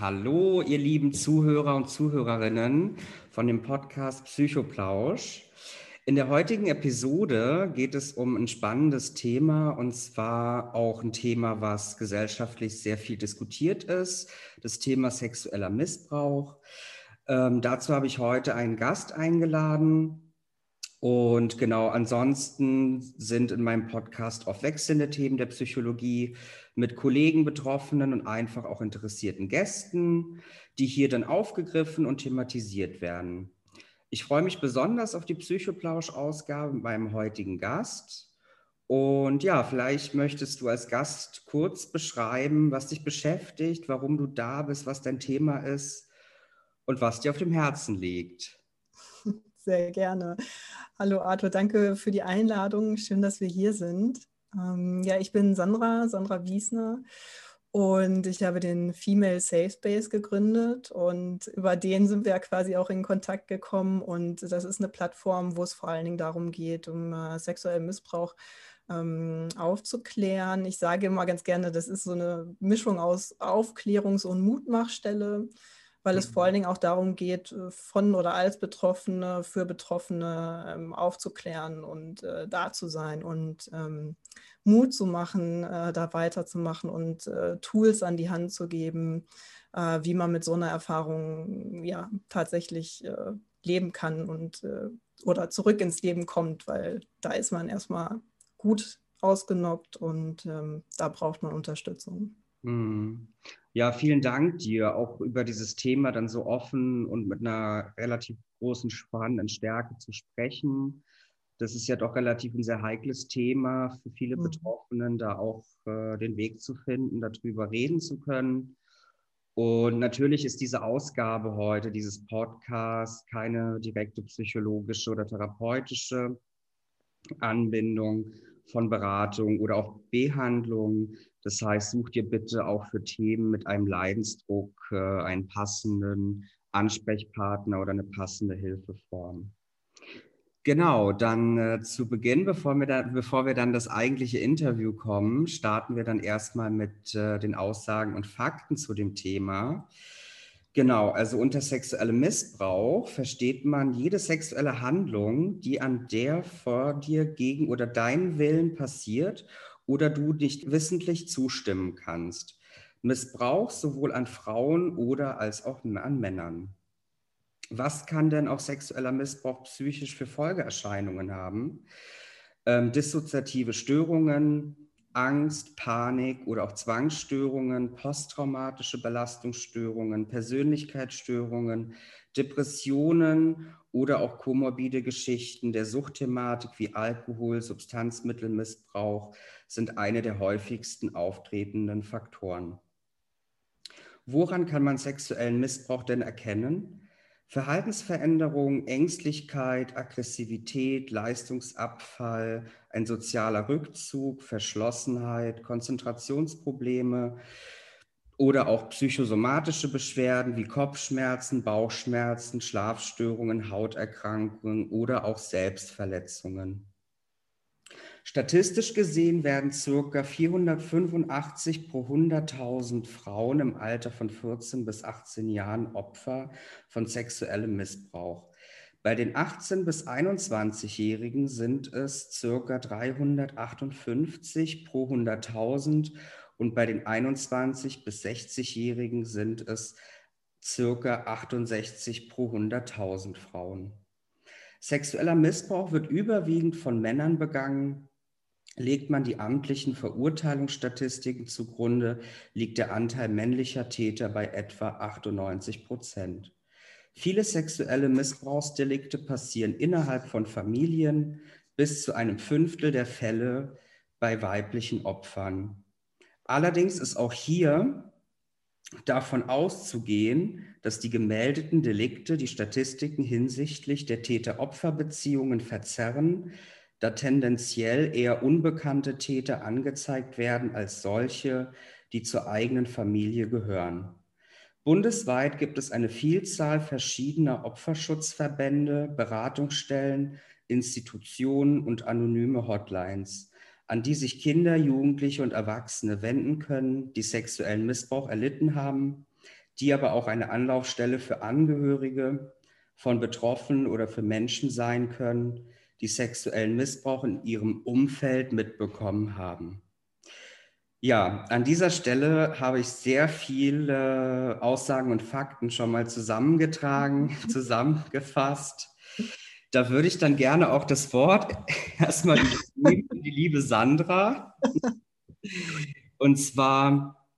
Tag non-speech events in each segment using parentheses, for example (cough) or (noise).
Hallo, ihr lieben Zuhörer und Zuhörerinnen von dem Podcast Psychoplausch. In der heutigen Episode geht es um ein spannendes Thema und zwar auch ein Thema, was gesellschaftlich sehr viel diskutiert ist, das Thema sexueller Missbrauch. Ähm, dazu habe ich heute einen Gast eingeladen, und genau, ansonsten sind in meinem Podcast oft wechselnde Themen der Psychologie mit Kollegen, Betroffenen und einfach auch interessierten Gästen, die hier dann aufgegriffen und thematisiert werden. Ich freue mich besonders auf die Psychoplausch-Ausgabe mit meinem heutigen Gast. Und ja, vielleicht möchtest du als Gast kurz beschreiben, was dich beschäftigt, warum du da bist, was dein Thema ist und was dir auf dem Herzen liegt. Sehr gerne. Hallo Arthur, danke für die Einladung. Schön, dass wir hier sind. Ähm, ja, ich bin Sandra, Sandra Wiesner und ich habe den Female Safe Space gegründet und über den sind wir ja quasi auch in Kontakt gekommen und das ist eine Plattform, wo es vor allen Dingen darum geht, um äh, sexuellen Missbrauch ähm, aufzuklären. Ich sage immer ganz gerne, das ist so eine Mischung aus Aufklärungs- und Mutmachstelle weil es vor allen mhm. Dingen auch darum geht, äh, von oder als Betroffene für Betroffene ähm, aufzuklären und äh, da zu sein und ähm, Mut zu machen, äh, da weiterzumachen und äh, Tools an die Hand zu geben, äh, wie man mit so einer Erfahrung ja tatsächlich äh, leben kann und oder zurück ins Leben kommt, weil da ist man erstmal gut ausgenockt und ähm, da braucht man Unterstützung. Mhm. Ja, vielen Dank dir, auch über dieses Thema dann so offen und mit einer relativ großen, spannenden Stärke zu sprechen. Das ist ja doch relativ ein sehr heikles Thema für viele mhm. Betroffenen, da auch äh, den Weg zu finden, darüber reden zu können. Und natürlich ist diese Ausgabe heute, dieses Podcast, keine direkte psychologische oder therapeutische Anbindung von Beratung oder auch Behandlung. Das heißt, such dir bitte auch für Themen mit einem Leidensdruck äh, einen passenden Ansprechpartner oder eine passende Hilfeform. Genau, dann äh, zu Beginn, bevor wir, da, bevor wir dann das eigentliche Interview kommen, starten wir dann erstmal mit äh, den Aussagen und Fakten zu dem Thema. Genau, also unter sexuellem Missbrauch versteht man jede sexuelle Handlung, die an der vor dir gegen oder deinen Willen passiert oder du nicht wissentlich zustimmen kannst. Missbrauch sowohl an Frauen oder als auch an Männern. Was kann denn auch sexueller Missbrauch psychisch für Folgeerscheinungen haben? Ähm, dissoziative Störungen, Angst, Panik oder auch Zwangsstörungen, posttraumatische Belastungsstörungen, Persönlichkeitsstörungen, Depressionen oder auch komorbide Geschichten der Suchtthematik wie Alkohol, Substanzmittelmissbrauch sind eine der häufigsten auftretenden Faktoren. Woran kann man sexuellen Missbrauch denn erkennen? Verhaltensveränderungen, Ängstlichkeit, Aggressivität, Leistungsabfall, ein sozialer Rückzug, Verschlossenheit, Konzentrationsprobleme oder auch psychosomatische Beschwerden wie Kopfschmerzen, Bauchschmerzen, Schlafstörungen, Hauterkrankungen oder auch Selbstverletzungen. Statistisch gesehen werden ca. 485 pro 100.000 Frauen im Alter von 14 bis 18 Jahren Opfer von sexuellem Missbrauch. Bei den 18 bis 21-Jährigen sind es ca. 358 pro 100.000 und bei den 21 bis 60-Jährigen sind es ca. 68 pro 100.000 Frauen. Sexueller Missbrauch wird überwiegend von Männern begangen, Legt man die amtlichen Verurteilungsstatistiken zugrunde, liegt der Anteil männlicher Täter bei etwa 98 Prozent. Viele sexuelle Missbrauchsdelikte passieren innerhalb von Familien, bis zu einem Fünftel der Fälle bei weiblichen Opfern. Allerdings ist auch hier davon auszugehen, dass die gemeldeten Delikte die Statistiken hinsichtlich der Täter-Opfer-Beziehungen verzerren, da tendenziell eher unbekannte Täter angezeigt werden als solche, die zur eigenen Familie gehören. Bundesweit gibt es eine Vielzahl verschiedener Opferschutzverbände, Beratungsstellen, Institutionen und anonyme Hotlines, an die sich Kinder, Jugendliche und Erwachsene wenden können, die sexuellen Missbrauch erlitten haben, die aber auch eine Anlaufstelle für Angehörige von Betroffenen oder für Menschen sein können, die sexuellen Missbrauch in ihrem Umfeld mitbekommen haben. Ja, an dieser Stelle habe ich sehr viele Aussagen und Fakten schon mal zusammengetragen, (laughs) zusammengefasst. Da würde ich dann gerne auch das Wort (laughs) erstmal (laughs) geben, die liebe Sandra. Und zwar,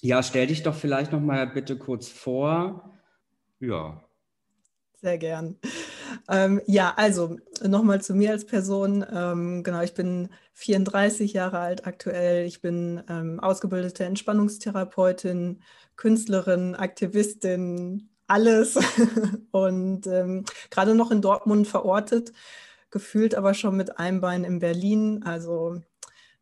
ja, stell dich doch vielleicht noch mal bitte kurz vor. Ja. Sehr gern. Ähm, ja, also nochmal zu mir als Person. Ähm, genau, ich bin 34 Jahre alt aktuell. Ich bin ähm, ausgebildete Entspannungstherapeutin, Künstlerin, Aktivistin, alles. (laughs) Und ähm, gerade noch in Dortmund verortet, gefühlt aber schon mit einem Bein in Berlin. Also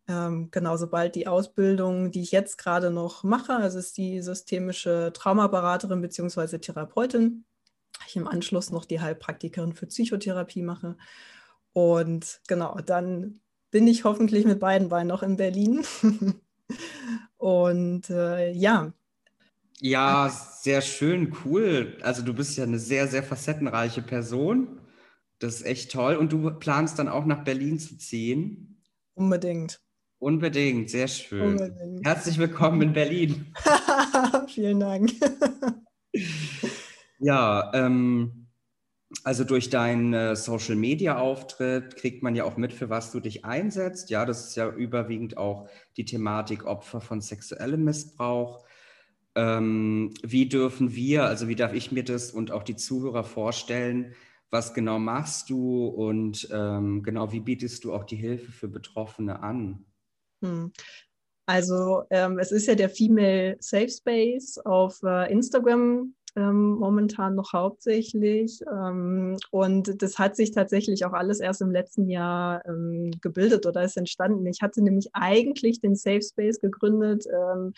ähm, genau, sobald die Ausbildung, die ich jetzt gerade noch mache, also ist die systemische Traumaberaterin bzw. Therapeutin, ich im Anschluss noch die Heilpraktikerin für Psychotherapie mache. Und genau, dann bin ich hoffentlich mit beiden Beinen noch in Berlin. (laughs) Und äh, ja. Ja, sehr schön, cool. Also du bist ja eine sehr, sehr facettenreiche Person. Das ist echt toll. Und du planst dann auch nach Berlin zu ziehen? Unbedingt. Unbedingt, sehr schön. Unbedingt. Herzlich willkommen in Berlin. (laughs) Vielen Dank. (laughs) Ja, ähm, also durch deinen äh, Social Media Auftritt kriegt man ja auch mit, für was du dich einsetzt. Ja, das ist ja überwiegend auch die Thematik Opfer von sexuellem Missbrauch. Ähm, wie dürfen wir, also wie darf ich mir das und auch die Zuhörer vorstellen, was genau machst du und ähm, genau wie bietest du auch die Hilfe für Betroffene an? Hm. Also ähm, es ist ja der Female Safe Space auf äh, Instagram ähm, momentan noch hauptsächlich. Ähm, und das hat sich tatsächlich auch alles erst im letzten Jahr ähm, gebildet oder ist entstanden. Ich hatte nämlich eigentlich den Safe Space gegründet, ähm,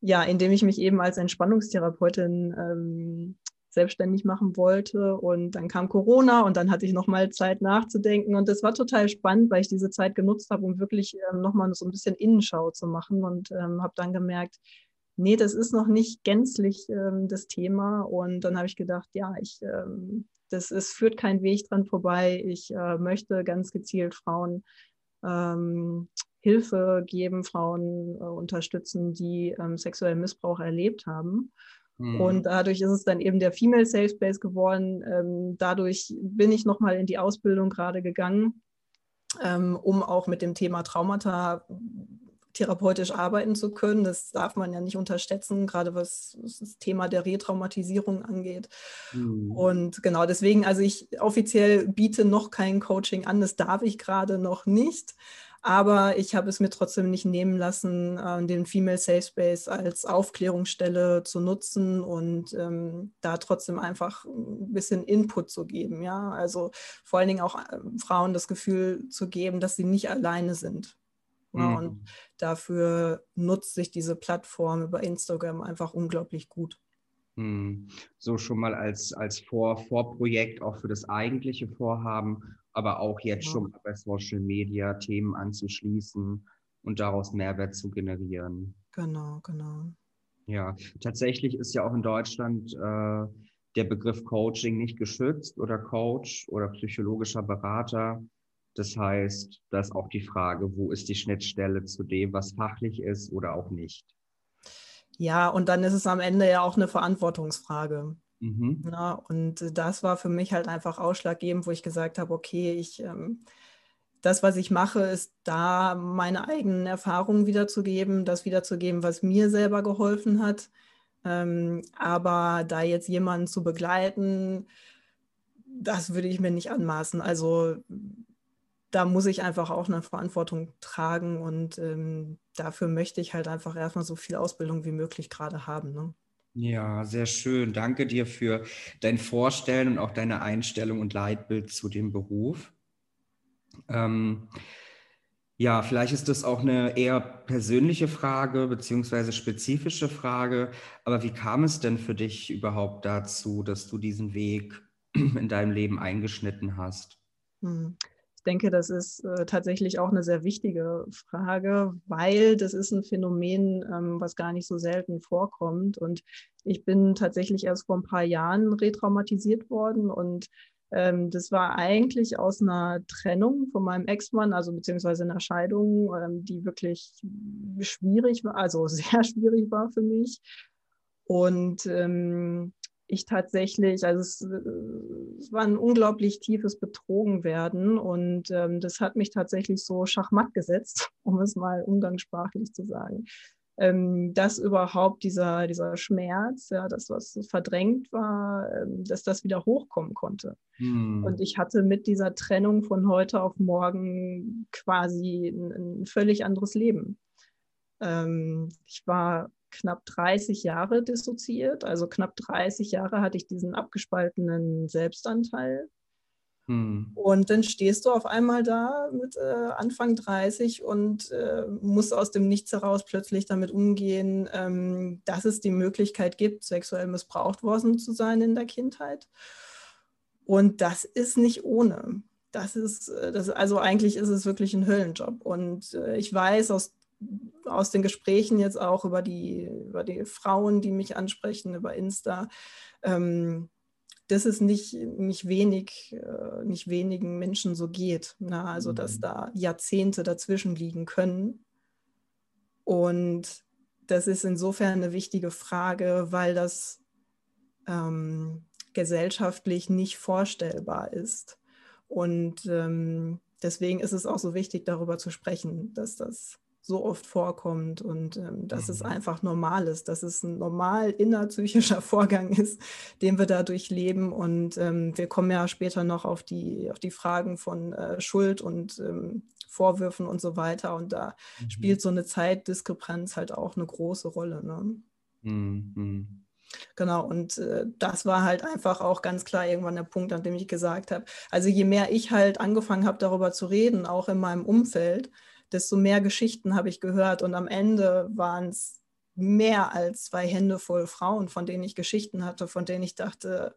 ja, indem ich mich eben als Entspannungstherapeutin ähm, selbstständig machen wollte. Und dann kam Corona und dann hatte ich nochmal Zeit nachzudenken. Und das war total spannend, weil ich diese Zeit genutzt habe, um wirklich ähm, nochmal so ein bisschen Innenschau zu machen und ähm, habe dann gemerkt, nee, das ist noch nicht gänzlich ähm, das Thema. Und dann habe ich gedacht, ja, ich, ähm, das ist, führt kein Weg dran vorbei. Ich äh, möchte ganz gezielt Frauen ähm, Hilfe geben, Frauen äh, unterstützen, die ähm, sexuellen Missbrauch erlebt haben. Mhm. Und dadurch ist es dann eben der Female Safe Space geworden. Ähm, dadurch bin ich nochmal in die Ausbildung gerade gegangen, ähm, um auch mit dem Thema Traumata therapeutisch arbeiten zu können. Das darf man ja nicht unterschätzen, gerade was das Thema der Retraumatisierung angeht. Mhm. Und genau deswegen, also ich offiziell biete noch kein Coaching an, das darf ich gerade noch nicht. Aber ich habe es mir trotzdem nicht nehmen lassen, äh, den Female Safe Space als Aufklärungsstelle zu nutzen und ähm, da trotzdem einfach ein bisschen Input zu geben. Ja, also vor allen Dingen auch äh, Frauen das Gefühl zu geben, dass sie nicht alleine sind. Ja, mhm. Und dafür nutzt sich diese Plattform über Instagram einfach unglaublich gut. Mhm. So schon mal als, als Vor Vorprojekt auch für das eigentliche Vorhaben, aber auch jetzt ja. schon bei Social Media Themen anzuschließen und daraus Mehrwert zu generieren. Genau, genau. Ja, tatsächlich ist ja auch in Deutschland äh, der Begriff Coaching nicht geschützt oder Coach oder psychologischer Berater. Das heißt, da ist auch die Frage, wo ist die Schnittstelle zu dem, was fachlich ist oder auch nicht. Ja, und dann ist es am Ende ja auch eine Verantwortungsfrage. Mhm. Na, und das war für mich halt einfach ausschlaggebend, wo ich gesagt habe, okay, ich, ähm, das, was ich mache, ist da meine eigenen Erfahrungen wiederzugeben, das wiederzugeben, was mir selber geholfen hat. Ähm, aber da jetzt jemanden zu begleiten, das würde ich mir nicht anmaßen. Also da muss ich einfach auch eine Verantwortung tragen und ähm, dafür möchte ich halt einfach erstmal so viel Ausbildung wie möglich gerade haben. Ne? Ja, sehr schön. Danke dir für dein Vorstellen und auch deine Einstellung und Leitbild zu dem Beruf. Ähm, ja, vielleicht ist das auch eine eher persönliche Frage beziehungsweise spezifische Frage. Aber wie kam es denn für dich überhaupt dazu, dass du diesen Weg (clears throat) in deinem Leben eingeschnitten hast? Hm ich denke, das ist äh, tatsächlich auch eine sehr wichtige Frage, weil das ist ein Phänomen, ähm, was gar nicht so selten vorkommt. Und ich bin tatsächlich erst vor ein paar Jahren retraumatisiert worden und ähm, das war eigentlich aus einer Trennung von meinem Ex-Mann, also beziehungsweise einer Scheidung, ähm, die wirklich schwierig war, also (laughs) sehr schwierig war für mich. Und ähm, ich tatsächlich, also es, es, war ein unglaublich tiefes Betrogenwerden und ähm, das hat mich tatsächlich so schachmatt gesetzt, (laughs) um es mal umgangssprachlich zu sagen. Ähm, dass überhaupt dieser, dieser Schmerz, ja, das, was verdrängt war, ähm, dass das wieder hochkommen konnte. Hm. Und ich hatte mit dieser Trennung von heute auf morgen quasi ein, ein völlig anderes Leben. Ähm, ich war knapp 30 Jahre dissoziiert. Also knapp 30 Jahre hatte ich diesen abgespaltenen Selbstanteil. Hm. Und dann stehst du auf einmal da mit äh, Anfang 30 und äh, musst aus dem Nichts heraus plötzlich damit umgehen, ähm, dass es die Möglichkeit gibt, sexuell missbraucht worden zu sein in der Kindheit. Und das ist nicht ohne. Das ist, äh, das, also eigentlich ist es wirklich ein Höllenjob. Und äh, ich weiß aus aus den Gesprächen jetzt auch über die, über die Frauen, die mich ansprechen, über Insta, ähm, dass es nicht, nicht, wenig, äh, nicht wenigen Menschen so geht. Na, ne? also, dass mhm. da Jahrzehnte dazwischen liegen können. Und das ist insofern eine wichtige Frage, weil das ähm, gesellschaftlich nicht vorstellbar ist. Und ähm, deswegen ist es auch so wichtig, darüber zu sprechen, dass das so oft vorkommt und ähm, dass mhm. es einfach normal ist, dass es ein normal innerpsychischer (laughs) Vorgang ist, den wir da durchleben. Und ähm, wir kommen ja später noch auf die, auf die Fragen von äh, Schuld und ähm, Vorwürfen und so weiter. Und da mhm. spielt so eine Zeitdiskrepanz halt auch eine große Rolle. Ne? Mhm. Genau, und äh, das war halt einfach auch ganz klar irgendwann der Punkt, an dem ich gesagt habe, also je mehr ich halt angefangen habe, darüber zu reden, auch in meinem Umfeld, desto mehr Geschichten habe ich gehört. Und am Ende waren es mehr als zwei Hände voll Frauen, von denen ich Geschichten hatte, von denen ich dachte,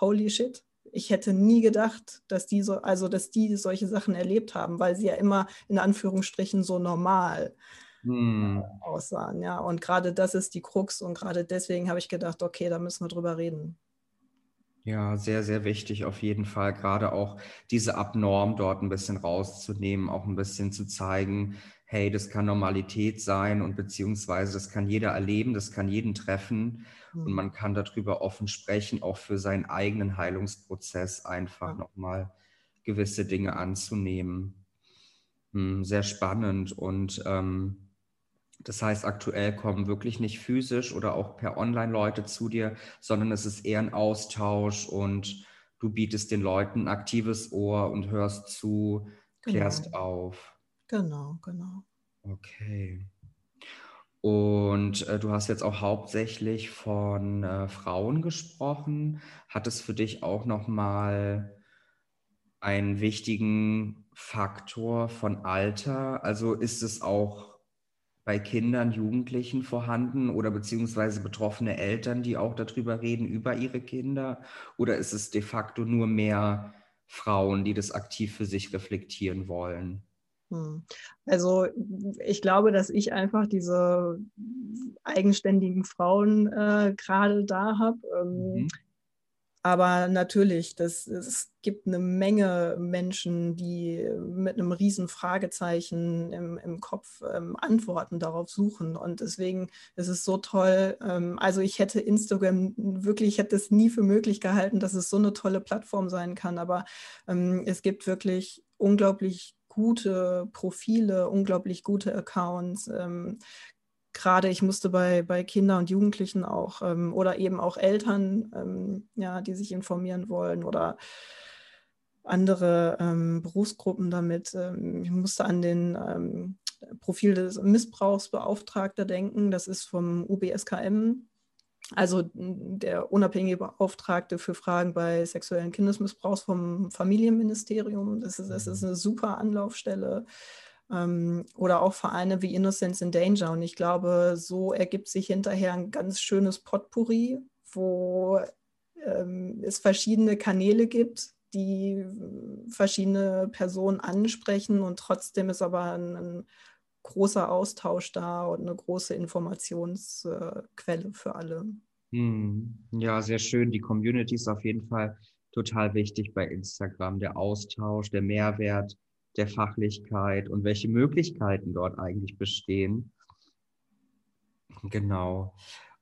holy shit, ich hätte nie gedacht, dass die so, also dass die solche Sachen erlebt haben, weil sie ja immer in Anführungsstrichen so normal hm. aussahen. Ja, und gerade das ist die Krux und gerade deswegen habe ich gedacht, okay, da müssen wir drüber reden. Ja, sehr, sehr wichtig auf jeden Fall, gerade auch diese Abnorm dort ein bisschen rauszunehmen, auch ein bisschen zu zeigen, hey, das kann Normalität sein und beziehungsweise das kann jeder erleben, das kann jeden treffen mhm. und man kann darüber offen sprechen, auch für seinen eigenen Heilungsprozess einfach ja. nochmal gewisse Dinge anzunehmen. Hm, sehr spannend und ähm, das heißt, aktuell kommen wirklich nicht physisch oder auch per Online Leute zu dir, sondern es ist eher ein Austausch und du bietest den Leuten ein aktives Ohr und hörst zu, klärst genau. auf. Genau, genau. Okay. Und äh, du hast jetzt auch hauptsächlich von äh, Frauen gesprochen. Hat es für dich auch nochmal einen wichtigen Faktor von Alter? Also ist es auch bei Kindern, Jugendlichen vorhanden oder beziehungsweise betroffene Eltern, die auch darüber reden, über ihre Kinder? Oder ist es de facto nur mehr Frauen, die das aktiv für sich reflektieren wollen? Hm. Also ich glaube, dass ich einfach diese eigenständigen Frauen äh, gerade da habe. Ähm, mhm. Aber natürlich, das, es gibt eine Menge Menschen, die mit einem riesen Fragezeichen im, im Kopf ähm, Antworten darauf suchen. Und deswegen ist es so toll. Ähm, also ich hätte Instagram wirklich, ich hätte es nie für möglich gehalten, dass es so eine tolle Plattform sein kann. Aber ähm, es gibt wirklich unglaublich gute Profile, unglaublich gute Accounts, ähm, gerade ich musste bei, bei Kindern und Jugendlichen auch ähm, oder eben auch Eltern, ähm, ja, die sich informieren wollen oder andere ähm, Berufsgruppen damit. Ähm, ich musste an den ähm, Profil des Missbrauchsbeauftragten denken. Das ist vom UBSKM, also der unabhängige Beauftragte für Fragen bei sexuellen Kindesmissbrauchs vom Familienministerium. Das ist, das ist mhm. eine super Anlaufstelle ähm, oder auch Vereine wie Innocence in Danger. Und ich glaube, so ergibt sich hinterher ein ganz schönes Potpourri, wo ähm, es verschiedene Kanäle gibt, die verschiedene Personen ansprechen und trotzdem ist aber ein, ein großer Austausch da und eine große Informationsquelle für alle. Hm. Ja, sehr schön. Die Community ist auf jeden Fall total wichtig bei Instagram. Der Austausch, der Mehrwert der Fachlichkeit und welche Möglichkeiten dort eigentlich bestehen. Genau.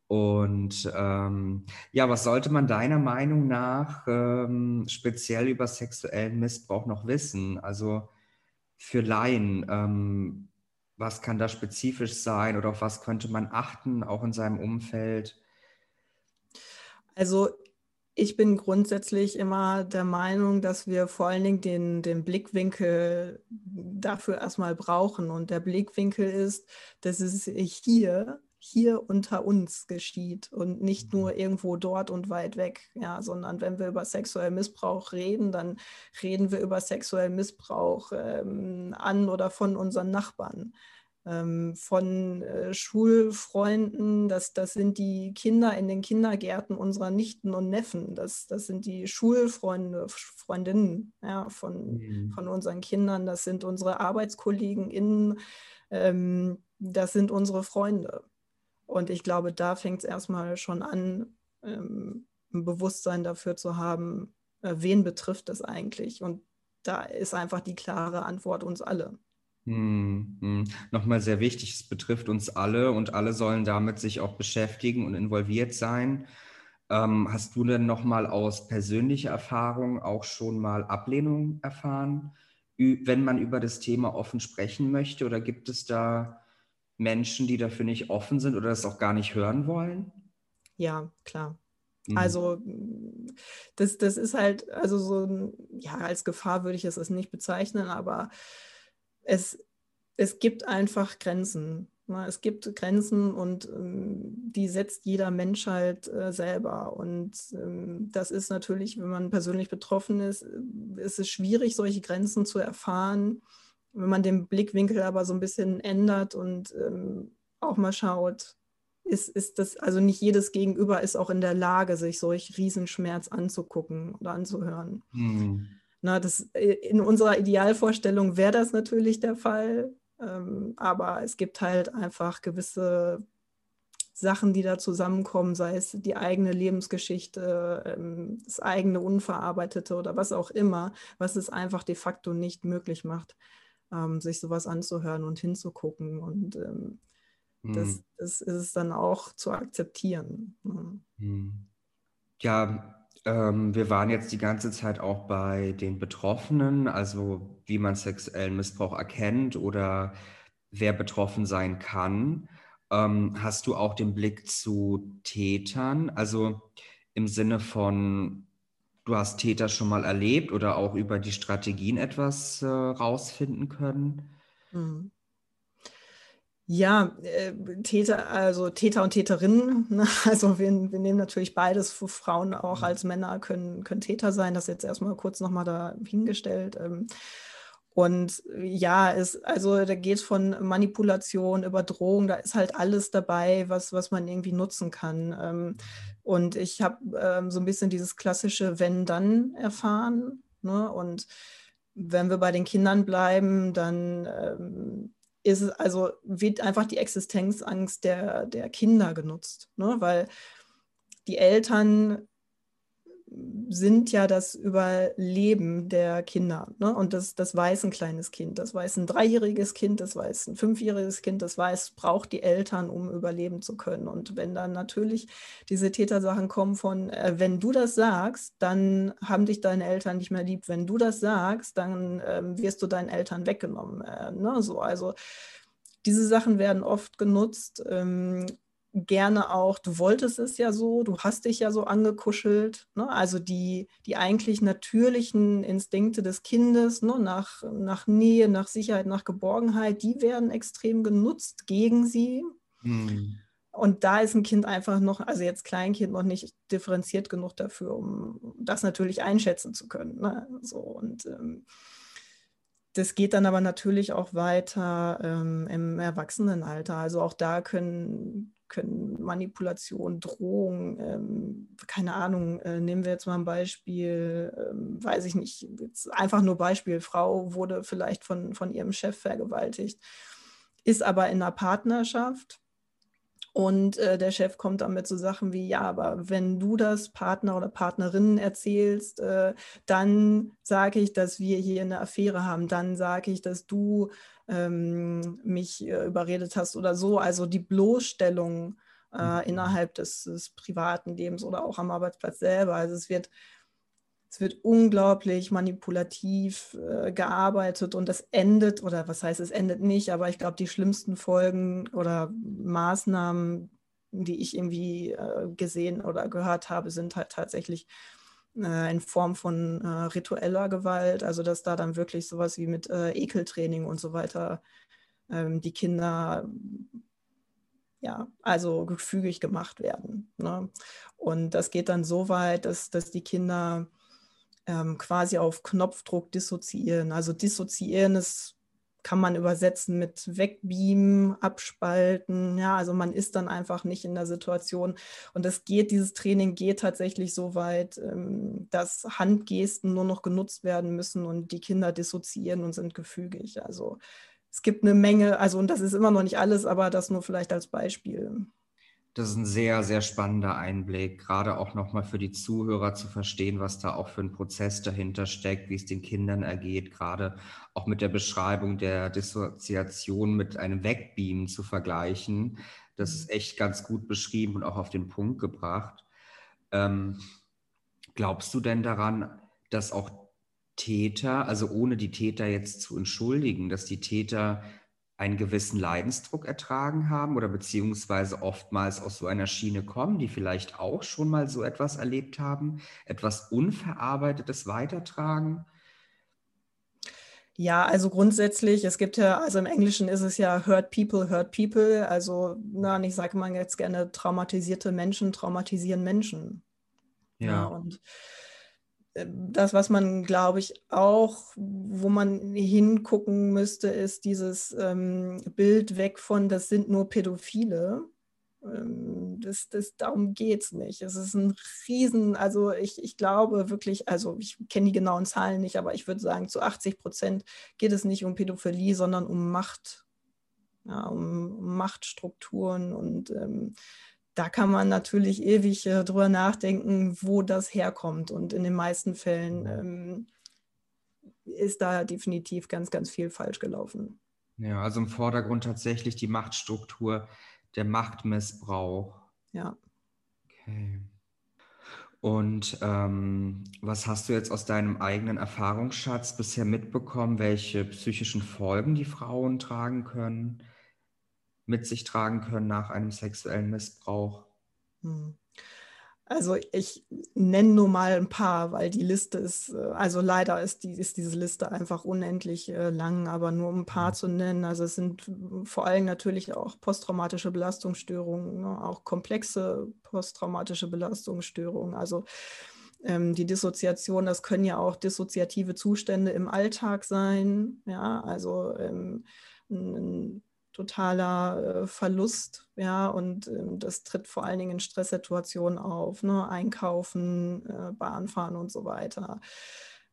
Und ähm, ja, was sollte man deiner Meinung nach ähm, speziell über sexuellen Missbrauch noch wissen? Also für Laien, ähm, was kann da spezifisch sein oder auf was könnte man achten, auch in seinem Umfeld? Also ich bin grundsätzlich immer der Meinung, dass wir vor allen Dingen den, den Blickwinkel dafür erstmal brauchen. Und der Blickwinkel ist, dass es hier, hier unter uns geschieht und nicht nur mhm. irgendwo dort und weit weg. Ja, sondern wenn wir über sexuellen Missbrauch reden, dann reden wir über sexuellen Missbrauch ähm, an oder von unseren Nachbarn von äh, Schulfreunden, das, das sind die Kinder in den Kindergärten unserer Nichten und Neffen, das, das sind die Schulfreunde, Freundinnen ja, von, mhm. von unseren Kindern, das sind unsere Arbeitskollegen innen, ähm, das sind unsere Freunde. Und ich glaube, da fängt es erstmal schon an, ähm, ein Bewusstsein dafür zu haben, äh, wen betrifft es eigentlich. Und da ist einfach die klare Antwort uns alle. Hm, hm. Nochmal sehr wichtig, es betrifft uns alle und alle sollen damit sich auch beschäftigen und involviert sein. Ähm, hast du denn nochmal aus persönlicher Erfahrung auch schon mal Ablehnung erfahren, wenn man über das Thema offen sprechen möchte? Oder gibt es da Menschen, die dafür nicht offen sind oder das auch gar nicht hören wollen? Ja, klar. Mhm. Also das, das ist halt, also so, ja, als Gefahr würde ich es nicht bezeichnen, aber es, es gibt einfach Grenzen. Ne? Es gibt Grenzen und ähm, die setzt jeder Mensch halt äh, selber. Und ähm, das ist natürlich, wenn man persönlich betroffen ist, äh, ist es schwierig, solche Grenzen zu erfahren. Wenn man den Blickwinkel aber so ein bisschen ändert und ähm, auch mal schaut, ist, ist das, also nicht jedes Gegenüber ist auch in der Lage, sich solch Riesenschmerz anzugucken oder anzuhören. Mhm. Na, das, äh, in unserer Idealvorstellung wäre das natürlich der Fall, ähm, aber es gibt halt einfach gewisse Sachen, die da zusammenkommen, sei es die eigene Lebensgeschichte, ähm, das eigene Unverarbeitete oder was auch immer, was es einfach de facto nicht möglich macht, ähm, sich sowas anzuhören und hinzugucken. Und ähm, hm. das, das, ist es dann auch zu akzeptieren. Ne? Hm. Ja, ähm, wir waren jetzt die ganze Zeit auch bei den Betroffenen, also wie man sexuellen Missbrauch erkennt oder wer betroffen sein kann. Ähm, hast du auch den Blick zu Tätern? Also im Sinne von, du hast Täter schon mal erlebt oder auch über die Strategien etwas äh, rausfinden können? Mhm. Ja, äh, Täter, also Täter und Täterinnen. Ne? (laughs) Also wir, wir, nehmen natürlich beides. Frauen auch mhm. als Männer können, können Täter sein. Das jetzt erstmal kurz nochmal dahingestellt. Ähm, und ja, es, also da geht von Manipulation über Drohung, da ist halt alles dabei, was, was man irgendwie nutzen kann. Ähm, und ich habe ähm, so ein bisschen dieses klassische Wenn-Dann erfahren. Ne? Und wenn wir bei den Kindern bleiben, dann ist es also, wird einfach die Existenzangst der, der Kinder genutzt. Ne? Weil die Eltern sind ja das Überleben der Kinder. Ne? Und das, das weiß ein kleines Kind, das weiß ein dreijähriges Kind, das weiß ein fünfjähriges Kind, das weiß, braucht die Eltern, um überleben zu können. Und wenn dann natürlich diese Tätersachen kommen von, äh, wenn du das sagst, dann haben dich deine Eltern nicht mehr lieb. Wenn du das sagst, dann äh, wirst du deinen Eltern weggenommen. Äh, ne? so, also diese Sachen werden oft genutzt. Ähm, gerne auch, du wolltest es ja so, du hast dich ja so angekuschelt. Ne? Also die, die eigentlich natürlichen Instinkte des Kindes ne? nach, nach Nähe, nach Sicherheit, nach Geborgenheit, die werden extrem genutzt gegen sie. Hm. Und da ist ein Kind einfach noch, also jetzt Kleinkind noch nicht differenziert genug dafür, um das natürlich einschätzen zu können. Ne? So, und ähm, das geht dann aber natürlich auch weiter ähm, im Erwachsenenalter. Also auch da können können Manipulation, Drohung, ähm, keine Ahnung, äh, nehmen wir jetzt mal ein Beispiel, ähm, weiß ich nicht, einfach nur Beispiel, Frau wurde vielleicht von, von ihrem Chef vergewaltigt, ist aber in einer Partnerschaft und äh, der Chef kommt dann mit so Sachen wie, ja, aber wenn du das Partner oder Partnerinnen erzählst, äh, dann sage ich, dass wir hier eine Affäre haben. Dann sage ich, dass du ähm, mich äh, überredet hast oder so. Also die Bloßstellung äh, mhm. innerhalb des, des, privaten Lebens oder auch am Arbeitsplatz selber. Also es wird es wird unglaublich manipulativ äh, gearbeitet und das endet, oder was heißt, es endet nicht, aber ich glaube, die schlimmsten Folgen oder Maßnahmen, die ich irgendwie äh, gesehen oder gehört habe, sind halt tatsächlich äh, in Form von äh, ritueller Gewalt, also dass da dann wirklich sowas wie mit äh, Ekeltraining und so weiter ähm, die Kinder ja, also gefügig gemacht werden. Ne? Und das geht dann so weit, dass, dass die Kinder ähm, quasi auf Knopfdruck dissoziieren. Also dissoziieren ist, kann man übersetzen mit wegbeamen, abspalten. Ja, also man ist dann einfach nicht in der Situation. Und das geht, dieses Training geht tatsächlich so weit, ähm, dass Handgesten nur noch genutzt werden müssen und die Kinder dissoziieren und sind gefügig. Also es gibt eine Menge, also und das ist immer noch nicht alles, aber das nur vielleicht als Beispiel. Das ist ein sehr, sehr spannender Einblick, gerade auch nochmal für die Zuhörer zu verstehen, was da auch für ein Prozess dahinter steckt, wie es den Kindern ergeht, gerade auch mit der Beschreibung der Dissoziation mit einem Wegbeamen zu vergleichen. Das ist echt ganz gut beschrieben und auch auf den Punkt gebracht. Ähm, glaubst du denn daran, dass auch Täter, also ohne die Täter jetzt zu entschuldigen, dass die Täter einen gewissen Leidensdruck ertragen haben oder beziehungsweise oftmals aus so einer Schiene kommen, die vielleicht auch schon mal so etwas erlebt haben, etwas Unverarbeitetes weitertragen? Ja, also grundsätzlich, es gibt ja, also im Englischen ist es ja hurt people, hurt people. Also, na, ich sage mal jetzt gerne, traumatisierte Menschen traumatisieren Menschen. Ja. ja und das, was man, glaube ich, auch, wo man hingucken müsste, ist dieses ähm, Bild weg von, das sind nur Pädophile. Ähm, das, das, darum geht es nicht. Es ist ein Riesen, also ich, ich glaube wirklich, also ich kenne die genauen Zahlen nicht, aber ich würde sagen, zu 80 Prozent geht es nicht um Pädophilie, sondern um Macht, ja, um, Machtstrukturen und ähm, da kann man natürlich ewig äh, drüber nachdenken, wo das herkommt. Und in den meisten Fällen mhm. ähm, ist da definitiv ganz, ganz viel falsch gelaufen. Ja, also im Vordergrund tatsächlich die Machtstruktur, der Machtmissbrauch. Ja. Okay. Und ähm, was hast du jetzt aus deinem eigenen Erfahrungsschatz bisher mitbekommen, welche psychischen Folgen die Frauen tragen können? Mit sich tragen können nach einem sexuellen Missbrauch? Hm. Also ich nenne nur mal ein paar, weil die Liste ist, äh, also leider ist, die, ist diese Liste einfach unendlich äh, lang, aber nur um ein paar zu nennen. Also es sind vor allem natürlich auch posttraumatische Belastungsstörungen, ne, auch komplexe posttraumatische Belastungsstörungen. Also ähm, die Dissoziation, das können ja auch dissoziative Zustände im Alltag sein. Ja, also ähm, ein totaler äh, Verlust, ja, und ähm, das tritt vor allen Dingen in Stresssituationen auf, ne? Einkaufen, äh, Bahnfahren und so weiter.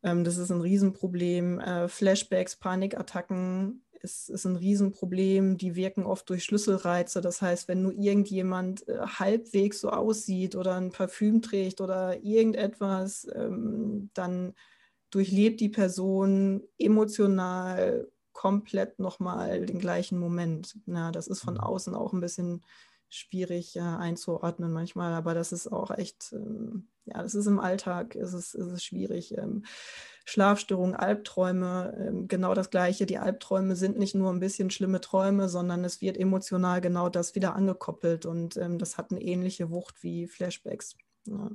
Ähm, das ist ein Riesenproblem. Äh, Flashbacks, Panikattacken ist, ist ein Riesenproblem. Die wirken oft durch Schlüsselreize. Das heißt, wenn nur irgendjemand äh, halbwegs so aussieht oder ein Parfüm trägt oder irgendetwas, ähm, dann durchlebt die Person emotional komplett nochmal den gleichen Moment. Ja, das ist von mhm. außen auch ein bisschen schwierig äh, einzuordnen manchmal, aber das ist auch echt, ähm, ja, das ist im Alltag, ist es, ist es schwierig. Ähm, Schlafstörungen, Albträume, ähm, genau das Gleiche. Die Albträume sind nicht nur ein bisschen schlimme Träume, sondern es wird emotional genau das wieder angekoppelt und ähm, das hat eine ähnliche Wucht wie Flashbacks. Ja.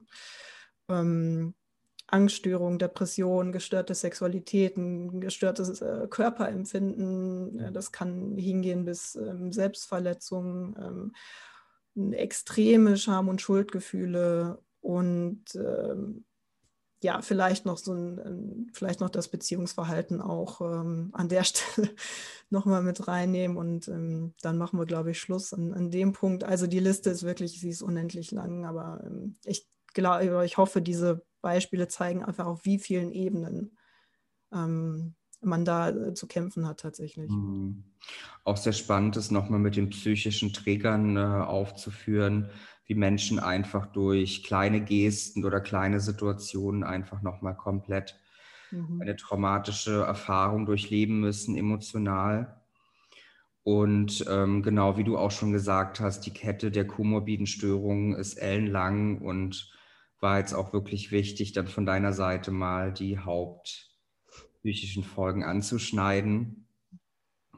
Angststörungen, Depressionen, gestörte Sexualitäten, gestörtes äh, Körperempfinden. Äh, das kann hingehen bis ähm, Selbstverletzungen, ähm, extreme Scham- und Schuldgefühle und ähm, ja, vielleicht noch so ein, vielleicht noch das Beziehungsverhalten auch ähm, an der (laughs) Stelle nochmal mit reinnehmen und ähm, dann machen wir, glaube ich, Schluss an, an, dem Punkt. Also die Liste ist wirklich, sie ist unendlich lang, aber ähm, ich glaube, ich hoffe, diese Beispiele zeigen einfach auf wie vielen Ebenen ähm, man da äh, zu kämpfen hat tatsächlich. Mhm. Auch sehr spannend ist nochmal mit den psychischen Trägern äh, aufzuführen wie Menschen einfach durch kleine Gesten oder kleine Situationen einfach nochmal komplett mhm. eine traumatische Erfahrung durchleben müssen, emotional. Und ähm, genau wie du auch schon gesagt hast, die Kette der komorbiden Störungen ist ellenlang und war jetzt auch wirklich wichtig, dann von deiner Seite mal die hauptpsychischen Folgen anzuschneiden.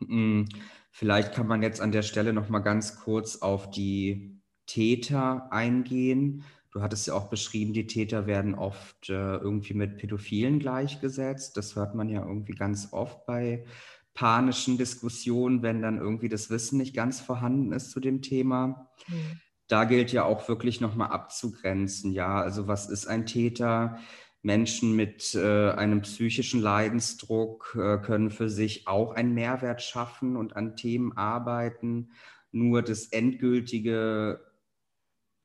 Hm, vielleicht kann man jetzt an der Stelle noch mal ganz kurz auf die Täter eingehen. Du hattest ja auch beschrieben, die Täter werden oft äh, irgendwie mit Pädophilen gleichgesetzt. Das hört man ja irgendwie ganz oft bei panischen Diskussionen, wenn dann irgendwie das Wissen nicht ganz vorhanden ist zu dem Thema. Mhm. Da gilt ja auch wirklich nochmal abzugrenzen. Ja, also was ist ein Täter? Menschen mit äh, einem psychischen Leidensdruck äh, können für sich auch einen Mehrwert schaffen und an Themen arbeiten. Nur das endgültige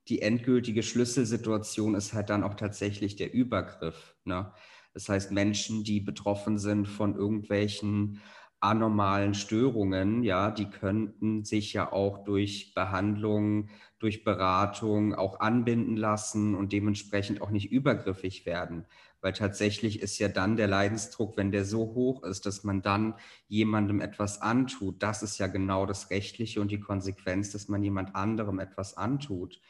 die endgültige Schlüsselsituation ist halt dann auch tatsächlich der Übergriff. Ne? Das heißt, Menschen, die betroffen sind von irgendwelchen anormalen Störungen, ja, die könnten sich ja auch durch Behandlung, durch Beratung auch anbinden lassen und dementsprechend auch nicht übergriffig werden. Weil tatsächlich ist ja dann der Leidensdruck, wenn der so hoch ist, dass man dann jemandem etwas antut, das ist ja genau das Rechtliche und die Konsequenz, dass man jemand anderem etwas antut.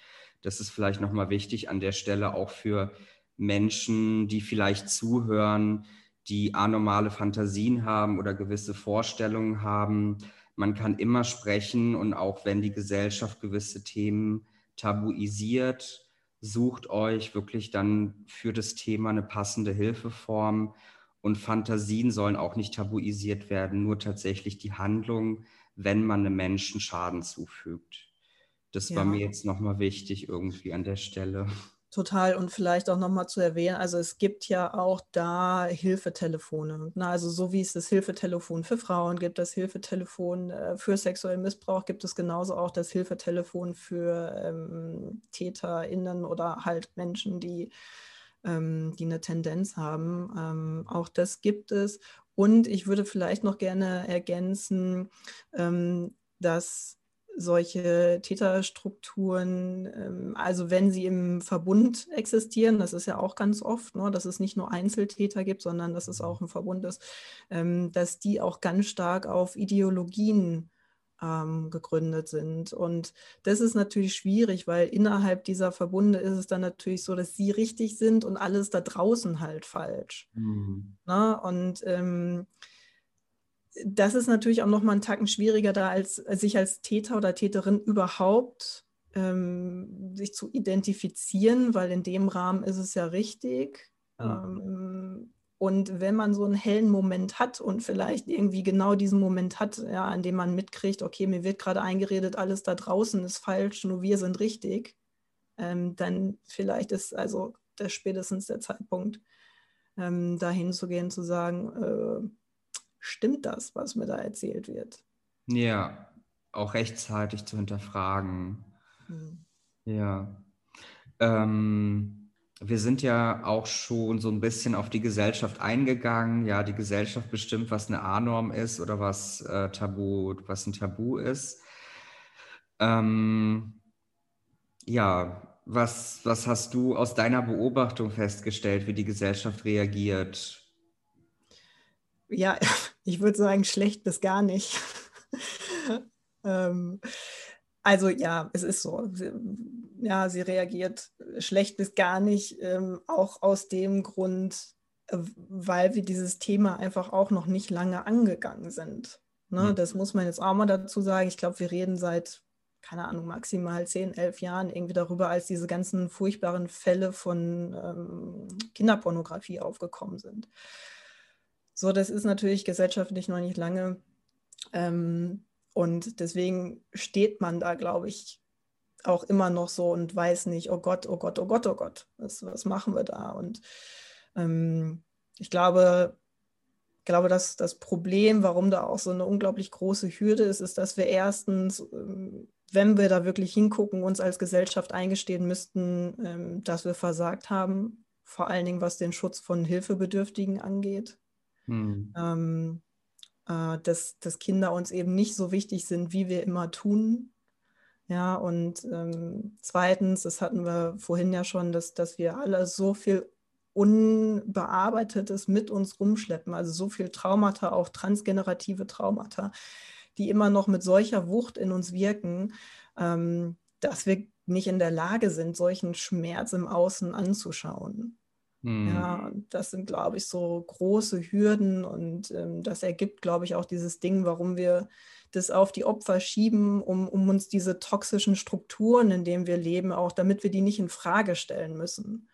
Das ist vielleicht nochmal wichtig an der Stelle auch für Menschen, die vielleicht zuhören, die anormale Fantasien haben oder gewisse Vorstellungen haben. Man kann immer sprechen und auch wenn die Gesellschaft gewisse Themen tabuisiert, sucht euch wirklich dann für das Thema eine passende Hilfeform. Und Fantasien sollen auch nicht tabuisiert werden, nur tatsächlich die Handlung, wenn man einem Menschen Schaden zufügt. Das ja. war mir jetzt nochmal wichtig irgendwie an der Stelle. Total und vielleicht auch nochmal zu erwähnen, also es gibt ja auch da Hilfetelefone. Na, also so wie es das Hilfetelefon für Frauen gibt, das Hilfetelefon äh, für sexuellen Missbrauch, gibt es genauso auch das Hilfetelefon für ähm, TäterInnen oder halt Menschen, die, ähm, die eine Tendenz haben. Ähm, auch das gibt es. Und ich würde vielleicht noch gerne ergänzen, ähm, dass solche Täterstrukturen, ähm, also wenn sie im Verbund existieren, das ist ja auch ganz oft, ne, dass es nicht nur Einzeltäter gibt, sondern dass es auch ein Verbund ist, ähm, dass die auch ganz stark auf Ideologien ähm, gegründet sind. Und das ist natürlich schwierig, weil innerhalb dieser Verbunde ist es dann natürlich so, dass sie richtig sind und alles da draußen halt falsch. Mhm. Ne? Und ähm, das ist natürlich auch nochmal einen Tacken schwieriger, da als, sich als Täter oder Täterin überhaupt ähm, sich zu identifizieren, weil in dem Rahmen ist es ja richtig. Ja. Ähm, und wenn man so einen hellen Moment hat und vielleicht irgendwie genau diesen Moment hat, ja, an dem man mitkriegt, okay, mir wird gerade eingeredet, alles da draußen ist falsch, nur wir sind richtig, ähm, dann vielleicht ist also das spätestens der Zeitpunkt, ähm, dahin zu gehen, zu sagen, äh, stimmt das, was mir da erzählt wird? Ja, auch rechtzeitig zu hinterfragen. Hm. Ja. Ähm, wir sind ja auch schon so ein bisschen auf die Gesellschaft eingegangen. Ja, die Gesellschaft bestimmt, was eine A-Norm ist oder was äh, Tabu, was ein Tabu ist. Ähm, ja, was, was hast du aus deiner Beobachtung festgestellt, wie die Gesellschaft reagiert? Ja, (laughs) ich würde sagen, schlecht bis gar nicht. (laughs) ähm, also ja, es ist so. Sie, ja, sie reagiert schlecht bis gar nicht, ähm, auch aus dem Grund, äh, weil wir dieses Thema einfach auch noch nicht lange angegangen sind. Ne? Mhm. Das muss man jetzt auch mal dazu sagen. Ich glaube, wir reden seit, keine Ahnung, maximal 10, 11 Jahren irgendwie darüber, als diese ganzen furchtbaren Fälle von ähm, Kinderpornografie aufgekommen sind. So, das ist natürlich gesellschaftlich noch nicht lange. Ähm, und deswegen steht man da, glaube ich, auch immer noch so und weiß nicht, oh Gott, oh Gott, oh Gott, oh Gott, was, was machen wir da? Und Ähm, ich glaube, glaube, dass das Problem, warum da auch so eine unglaublich große Hürde ist, ist, dass wir erstens, ähm, wenn wir da wirklich hingucken, uns als Gesellschaft eingestehen müssten, ähm, dass wir versagt haben, vor allen Dingen was den Schutz von Hilfebedürftigen angeht. Hm. Ähm, äh, dass, dass Kinder uns eben nicht so wichtig sind, wie wir immer tun. Ja, und ähm, zweitens, das hatten wir vorhin ja schon, dass, dass wir alle so viel Unbearbeitetes mit uns rumschleppen, also so viel Traumata, auch transgenerative Traumata, die immer noch mit solcher Wucht in uns wirken, ähm, dass wir nicht in der Lage sind, solchen Schmerz im Außen anzuschauen. Hm. Ja, das sind, glaube ich, so große Hürden und ähm, das ergibt, glaube ich, auch dieses Ding, warum wir das auf die Opfer schieben, um, um uns diese toxischen Strukturen, in denen wir leben, auch damit wir die nicht in Frage stellen müssen.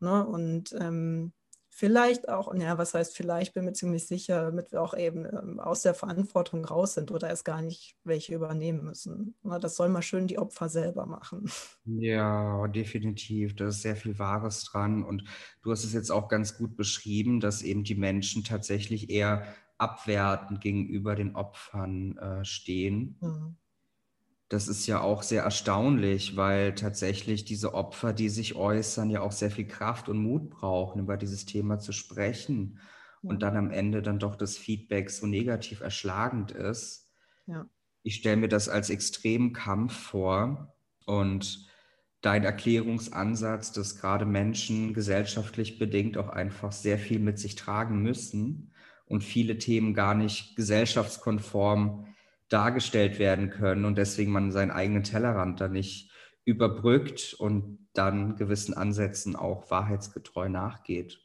Ne? Und ähm, vielleicht auch, ja, was heißt vielleicht, bin mir ziemlich sicher, damit wir auch eben ähm, aus der Verantwortung raus sind oder es gar nicht welche übernehmen müssen. Na, das soll mal schön die Opfer selber machen. Ja, definitiv. Da ist sehr viel Wahres dran. Und du hast es jetzt auch ganz gut beschrieben, dass eben die Menschen tatsächlich eher abwertend gegenüber den Opfern äh, stehen. Mhm das ist ja auch sehr erstaunlich, weil tatsächlich diese Opfer, die sich äußern, ja auch sehr viel Kraft und Mut brauchen, über dieses Thema zu sprechen. Ja. Und dann am Ende dann doch das Feedback so negativ erschlagend ist. Ja. Ich stelle mir das als extremen Kampf vor. Und dein Erklärungsansatz, dass gerade Menschen gesellschaftlich bedingt auch einfach sehr viel mit sich tragen müssen und viele Themen gar nicht gesellschaftskonform dargestellt werden können und deswegen man seinen eigenen Tellerrand da nicht überbrückt und dann gewissen Ansätzen auch wahrheitsgetreu nachgeht.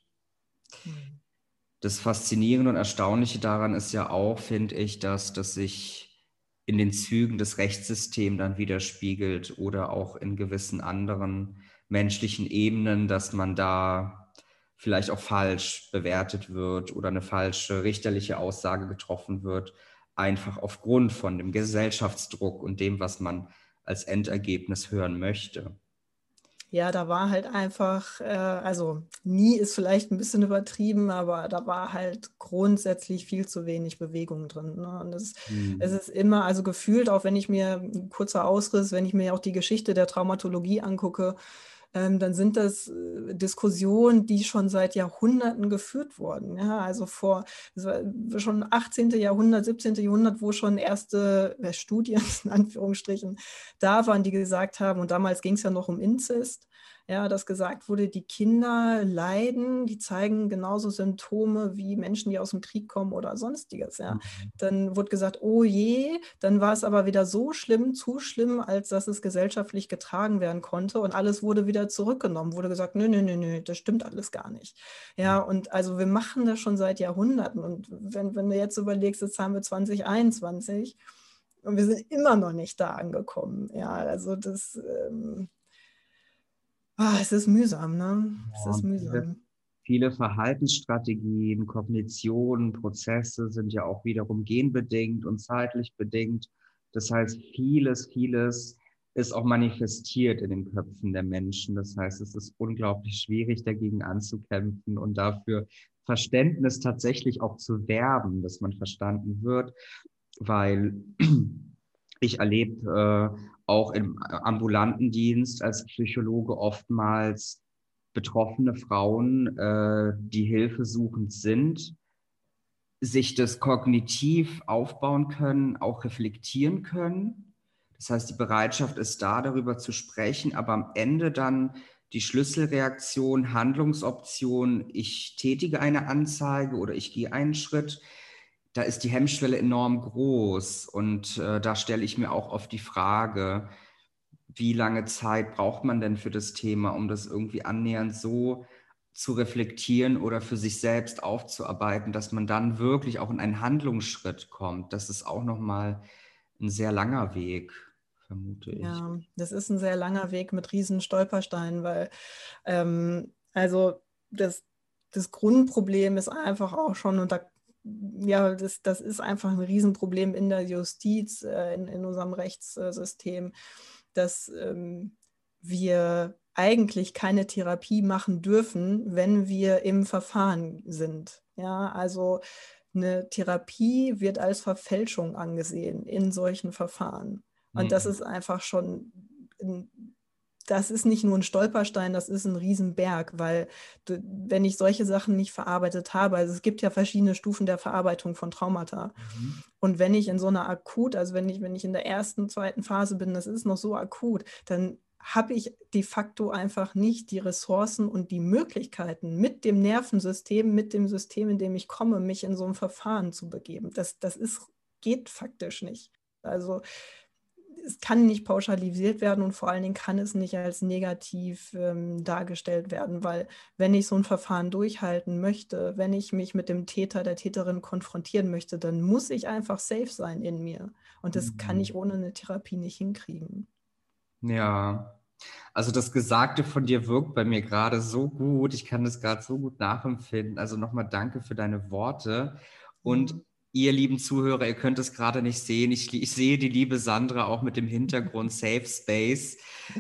Das Faszinierende und Erstaunliche daran ist ja auch, finde ich, dass das sich in den Zügen des Rechtssystems dann widerspiegelt oder auch in gewissen anderen menschlichen Ebenen, dass man da vielleicht auch falsch bewertet wird oder eine falsche richterliche Aussage getroffen wird, einfach aufgrund von dem Gesellschaftsdruck und dem, was man als Endergebnis hören möchte. Ja, da war halt einfach, äh, also nie ist vielleicht ein bisschen übertrieben, aber da war halt grundsätzlich viel zu wenig Bewegung drin. Ne? Und es, hm. es ist immer, also gefühlt, auch wenn ich mir, ein kurzer Ausriss, wenn ich mir auch die Geschichte der Traumatologie angucke, ähm, dann sind das äh, Diskussionen, die schon seit Jahrhunderten geführt wurden. Ja? Also vor schon 18. Jahrhundert, 17. Jahrhundert, wo schon erste äh, Studien (laughs) in Anführungsstrichen da waren, die gesagt haben, und damals ging es ja noch um Inzest, ja, dass gesagt wurde, die Kinder leiden, die zeigen genauso Symptome wie Menschen, die aus dem Krieg kommen oder sonstiges. Ja. Mhm. Dann wurde gesagt, oh je, dann war es aber wieder so schlimm, zu schlimm, als dass es gesellschaftlich getragen werden konnte und alles wurde wieder zurückgenommen, wurde gesagt, nö, nö, nö, nö, das stimmt alles gar nicht. Ja, mhm. und also wir machen das schon seit Jahrhunderten und wenn, wenn du jetzt überlegst, jetzt haben wir 2021 und wir sind immer noch nicht da angekommen. Ja, also das, ähm, Oh, es ist mühsam, ne? Es ja, ist mühsam. Viele Verhaltensstrategien, Kognitionen, Prozesse sind ja auch wiederum genbedingt und zeitlich bedingt. Das heißt, vieles, vieles ist auch manifestiert in den Köpfen der Menschen. Das heißt, es ist unglaublich schwierig, dagegen anzukämpfen und dafür Verständnis tatsächlich auch zu werben, dass man verstanden wird, weil (clears throat) ich erlebe äh, auch im ambulanten Dienst als Psychologe oftmals betroffene Frauen, äh, die hilfesuchend sind, sich das kognitiv aufbauen können, auch reflektieren können. Das heißt, die Bereitschaft ist da, darüber zu sprechen, aber am Ende dann die Schlüsselreaktion, Handlungsoption, ich tätige eine Anzeige oder ich gehe einen Schritt, da ist die Hemmschwelle enorm groß. Und äh, da stelle ich mir auch oft die Frage, wie lange Zeit braucht man denn für das Thema, um das irgendwie annähernd so zu reflektieren oder für sich selbst aufzuarbeiten, dass man dann wirklich auch in einen Handlungsschritt kommt. Das ist auch nochmal ein sehr langer Weg, vermute ich. Ja, das ist ein sehr langer Weg mit riesen Stolpersteinen, weil ähm, also das, das Grundproblem ist einfach auch schon, und da ja, das, das ist einfach ein Riesenproblem in der Justiz, äh, in, in unserem Rechtssystem, dass ähm, wir eigentlich keine Therapie machen dürfen, wenn wir im Verfahren sind. Ja, also eine Therapie wird als Verfälschung angesehen in solchen Verfahren. Und mhm. das ist einfach schon, das ist nicht nur ein Stolperstein, das ist ein Riesenberg, weil wenn ich solche Sachen nicht verarbeitet habe, also es gibt ja verschiedene Stufen der Verarbeitung von Traumata. Mhm. Und wenn ich in so einer akut, also wenn ich, wenn ich in der ersten, zweiten Phase bin, das ist noch so akut, dann habe ich de facto einfach nicht die Ressourcen und die Möglichkeiten, mit dem Nervensystem, mit dem System, in dem ich komme, mich in so ein Verfahren zu begeben. Das, das ist, geht faktisch nicht. Also es kann nicht pauschalisiert werden und vor allen Dingen kann es nicht als negativ ähm, dargestellt werden, weil wenn ich so ein Verfahren durchhalten möchte, wenn ich mich mit dem Täter, der Täterin konfrontieren möchte, dann muss ich einfach safe sein in mir. Und das mhm. kann ich ohne eine Therapie nicht hinkriegen. Ja, also das Gesagte von dir wirkt bei mir gerade so gut. Ich kann das gerade so gut nachempfinden. Also nochmal danke für deine Worte. Und mhm. Ihr lieben Zuhörer, ihr könnt es gerade nicht sehen. Ich, ich, sehe die liebe Sandra auch mit dem Hintergrund Safe Space.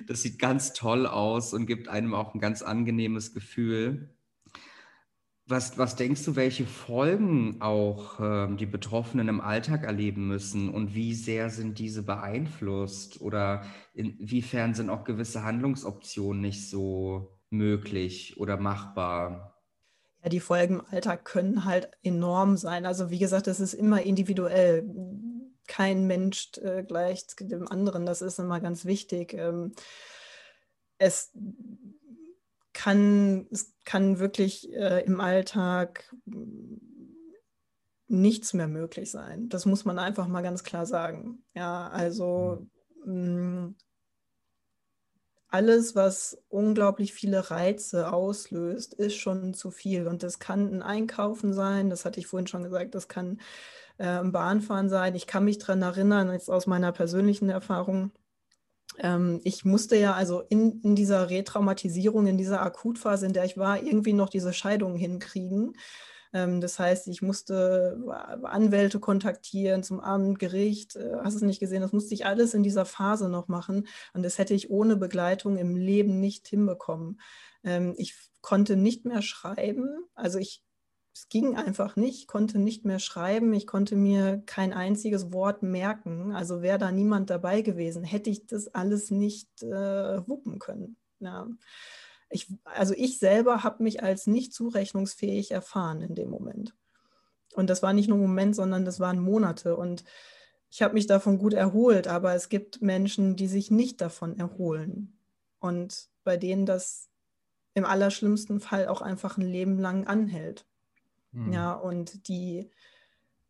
Das sieht ganz toll aus und gibt einem auch ein ganz angenehmes Gefühl. Was, was denkst du, welche Folgen auch ähm, die Betroffenen im Alltag erleben müssen und wie sehr sind diese beeinflusst oder inwiefern sind auch gewisse Handlungsoptionen nicht so möglich oder machbar? Ja, die Folgen im Alltag können halt enorm sein. Also wie gesagt, das ist immer individuell. Kein Mensch äh, gleicht dem anderen. Das ist immer ganz wichtig. Ähm, es kann, es kann wirklich äh, im Alltag nichts mehr möglich sein. Das muss man einfach mal ganz klar sagen. Ja, also mh, mm, alles, was unglaublich viele Reize auslöst, ist schon zu viel. Und das kann ein Einkaufen sein, das hatte ich vorhin schon gesagt, das kann äh, ein Bahnfahren sein. Ich kann mich daran erinnern, jetzt aus meiner persönlichen Erfahrung, ähm, ich musste ja also in, in dieser Retraumatisierung, in dieser Akutphase, in der ich war, irgendwie noch diese Scheidung hinkriegen. Ähm, das heißt, ich musste Anwälte kontaktieren zum Amt, Gericht, äh, hast es nicht gesehen, das musste ich alles in dieser Phase noch machen. Und das hätte ich ohne Begleitung im Leben nicht hinbekommen. Ähm, ich konnte nicht mehr schreiben. Also ich es ging einfach nicht, konnte nicht mehr schreiben, ich konnte mir kein einziges Wort merken. Also wäre da niemand dabei gewesen, hätte ich das alles nicht äh, wuppen können. Ja. Ich, also ich selber habe mich als nicht zurechnungsfähig erfahren in dem Moment. Und das war nicht nur ein Moment, sondern das waren Monate. Und ich habe mich davon gut erholt, aber es gibt Menschen, die sich nicht davon erholen. Und bei denen das im allerschlimmsten Fall auch einfach ein Leben lang anhält. Mhm. Ja, und die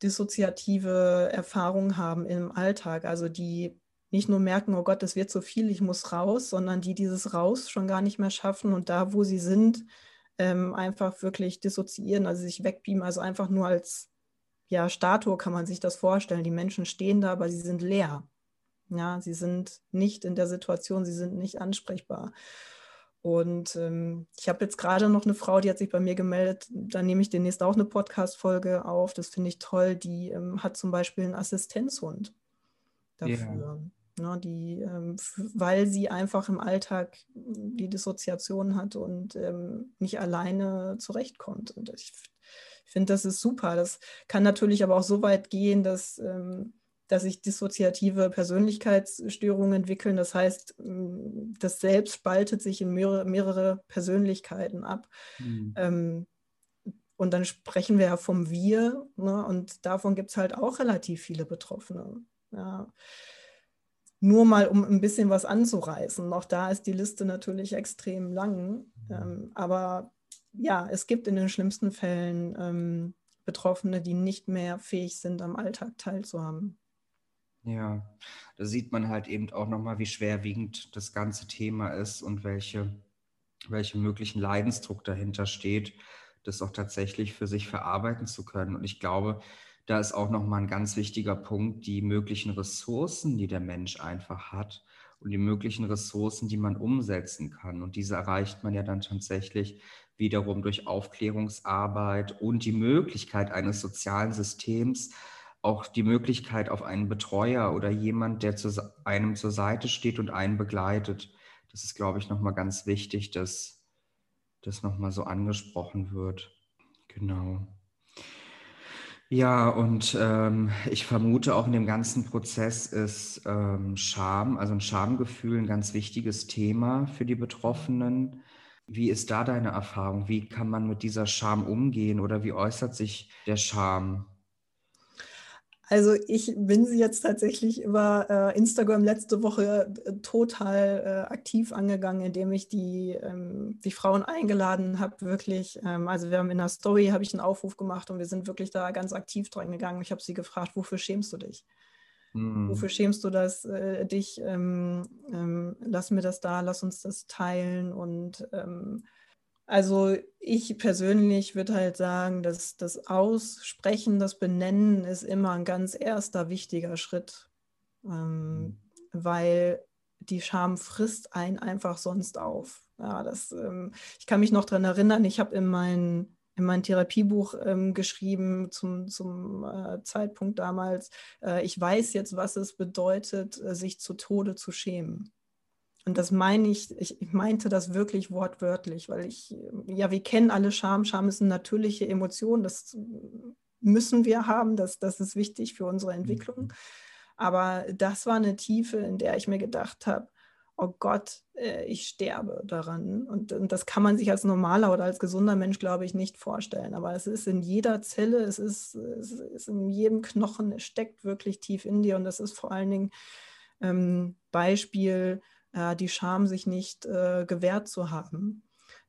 dissoziative Erfahrung haben im Alltag, also die nicht nur merken, oh Gott, das wird so viel, ich muss raus, sondern die dieses Raus schon gar nicht mehr schaffen und da, wo sie sind, ähm, einfach wirklich dissoziieren, also sich wegbeamen, also einfach nur als ja, Statue kann man sich das vorstellen. Die Menschen stehen da, aber sie sind leer. Ja, sie sind nicht in der Situation, sie sind nicht ansprechbar. Und ähm, ich habe jetzt gerade noch eine Frau, die hat sich bei mir gemeldet. Da nehme ich demnächst auch eine Podcast-Folge auf. Das finde ich toll. Die ähm, hat zum Beispiel einen Assistenzhund dafür. Yeah. Ne, die, ähm, weil sie einfach im Alltag die Dissoziation hat und ähm, nicht alleine zurechtkommt. Und ich, ich finde, das ist super. Das kann natürlich aber auch so weit gehen, dass ähm, dass sich dissoziative Persönlichkeitsstörungen entwickeln. Das heißt, mm, das Selbst spaltet sich in mehrere, mehrere Persönlichkeiten ab. Mhm. Ähm, und dann sprechen wir ja vom Wir. Ne? Und davon gibt es halt auch relativ viele Betroffene. Ja. Nur mal, um ein bisschen was anzureißen. Auch da ist die Liste natürlich extrem lang. Ähm, aber ja, es gibt in den schlimmsten Fällen ähm, Betroffene, die nicht mehr fähig sind, am Alltag teilzuhaben. Ja, da sieht man halt eben auch nochmal, wie schwerwiegend das ganze Thema ist und welche, welche möglichen Leidensdruck dahinter steht, das auch tatsächlich für sich verarbeiten zu können. Und ich glaube, da ist auch nochmal ein ganz wichtiger Punkt, die möglichen Ressourcen, die der Mensch einfach hat und die möglichen Ressourcen, die man umsetzen kann. Und diese erreicht man ja dann tatsächlich wiederum durch Aufklärungsarbeit und die Möglichkeit eines sozialen Systems, auch die Möglichkeit auf einen Betreuer oder jemand, der zu einem zur Seite steht und einen begleitet. das ist, glaube ich, nochmal ganz wichtig, dass das nochmal so angesprochen wird. Genau. Ja, und ähm, ich vermute auch in dem ganzen Prozess ist ähm, Scham, also ein Schamgefühl, ein ganz wichtiges Thema für die Betroffenen. Wie ist da deine Erfahrung? Wie kann man mit dieser Scham umgehen oder wie äußert sich der Scham? Also ich bin sie jetzt tatsächlich über äh, Instagram letzte Woche äh, total äh, aktiv angegangen, indem ich die, ähm, die Frauen eingeladen habe, wirklich. Ähm, also wir haben in der Story, habe ich einen Aufruf gemacht und wir sind wirklich da ganz aktiv dran gegangen. Ich habe sie gefragt, wofür schämst du dich? Mhm. Wofür schämst du das, äh, dich? Ähm, ähm, lass mir das da, lass uns das teilen und ähm, also ich persönlich würde halt sagen, dass das Aussprechen, das Benennen ist immer ein ganz erster wichtiger Schritt, ähm, mhm. weil die Scham frisst einen einfach sonst auf. Ja, das, ähm, ich kann mich noch daran erinnern, ich habe in, mein, in mein Therapiebuch ähm, geschrieben zum, zum äh, Zeitpunkt damals, äh, ich weiß jetzt, was es bedeutet, äh, sich zu Tode zu schämen. Und das meine ich, ich, ich meinte das wirklich wortwörtlich, weil ich, ja, wir kennen alle Scham. Scham ist eine natürliche Emotion, das müssen wir haben, das, das ist wichtig für unsere Entwicklung. Mhm. Aber das war eine Tiefe, in der ich mir gedacht habe, oh Gott, äh, ich sterbe daran. Und, und, das kann man sich als normaler oder als gesunder Mensch, glaube ich, nicht vorstellen. Aber es ist in jeder Zelle, es ist, es ist in jedem Knochen, es steckt wirklich tief in dir. Und das ist vor allen Dingen ähm, Beispiel äh, die Scham, sich nicht äh, gewährt zu haben,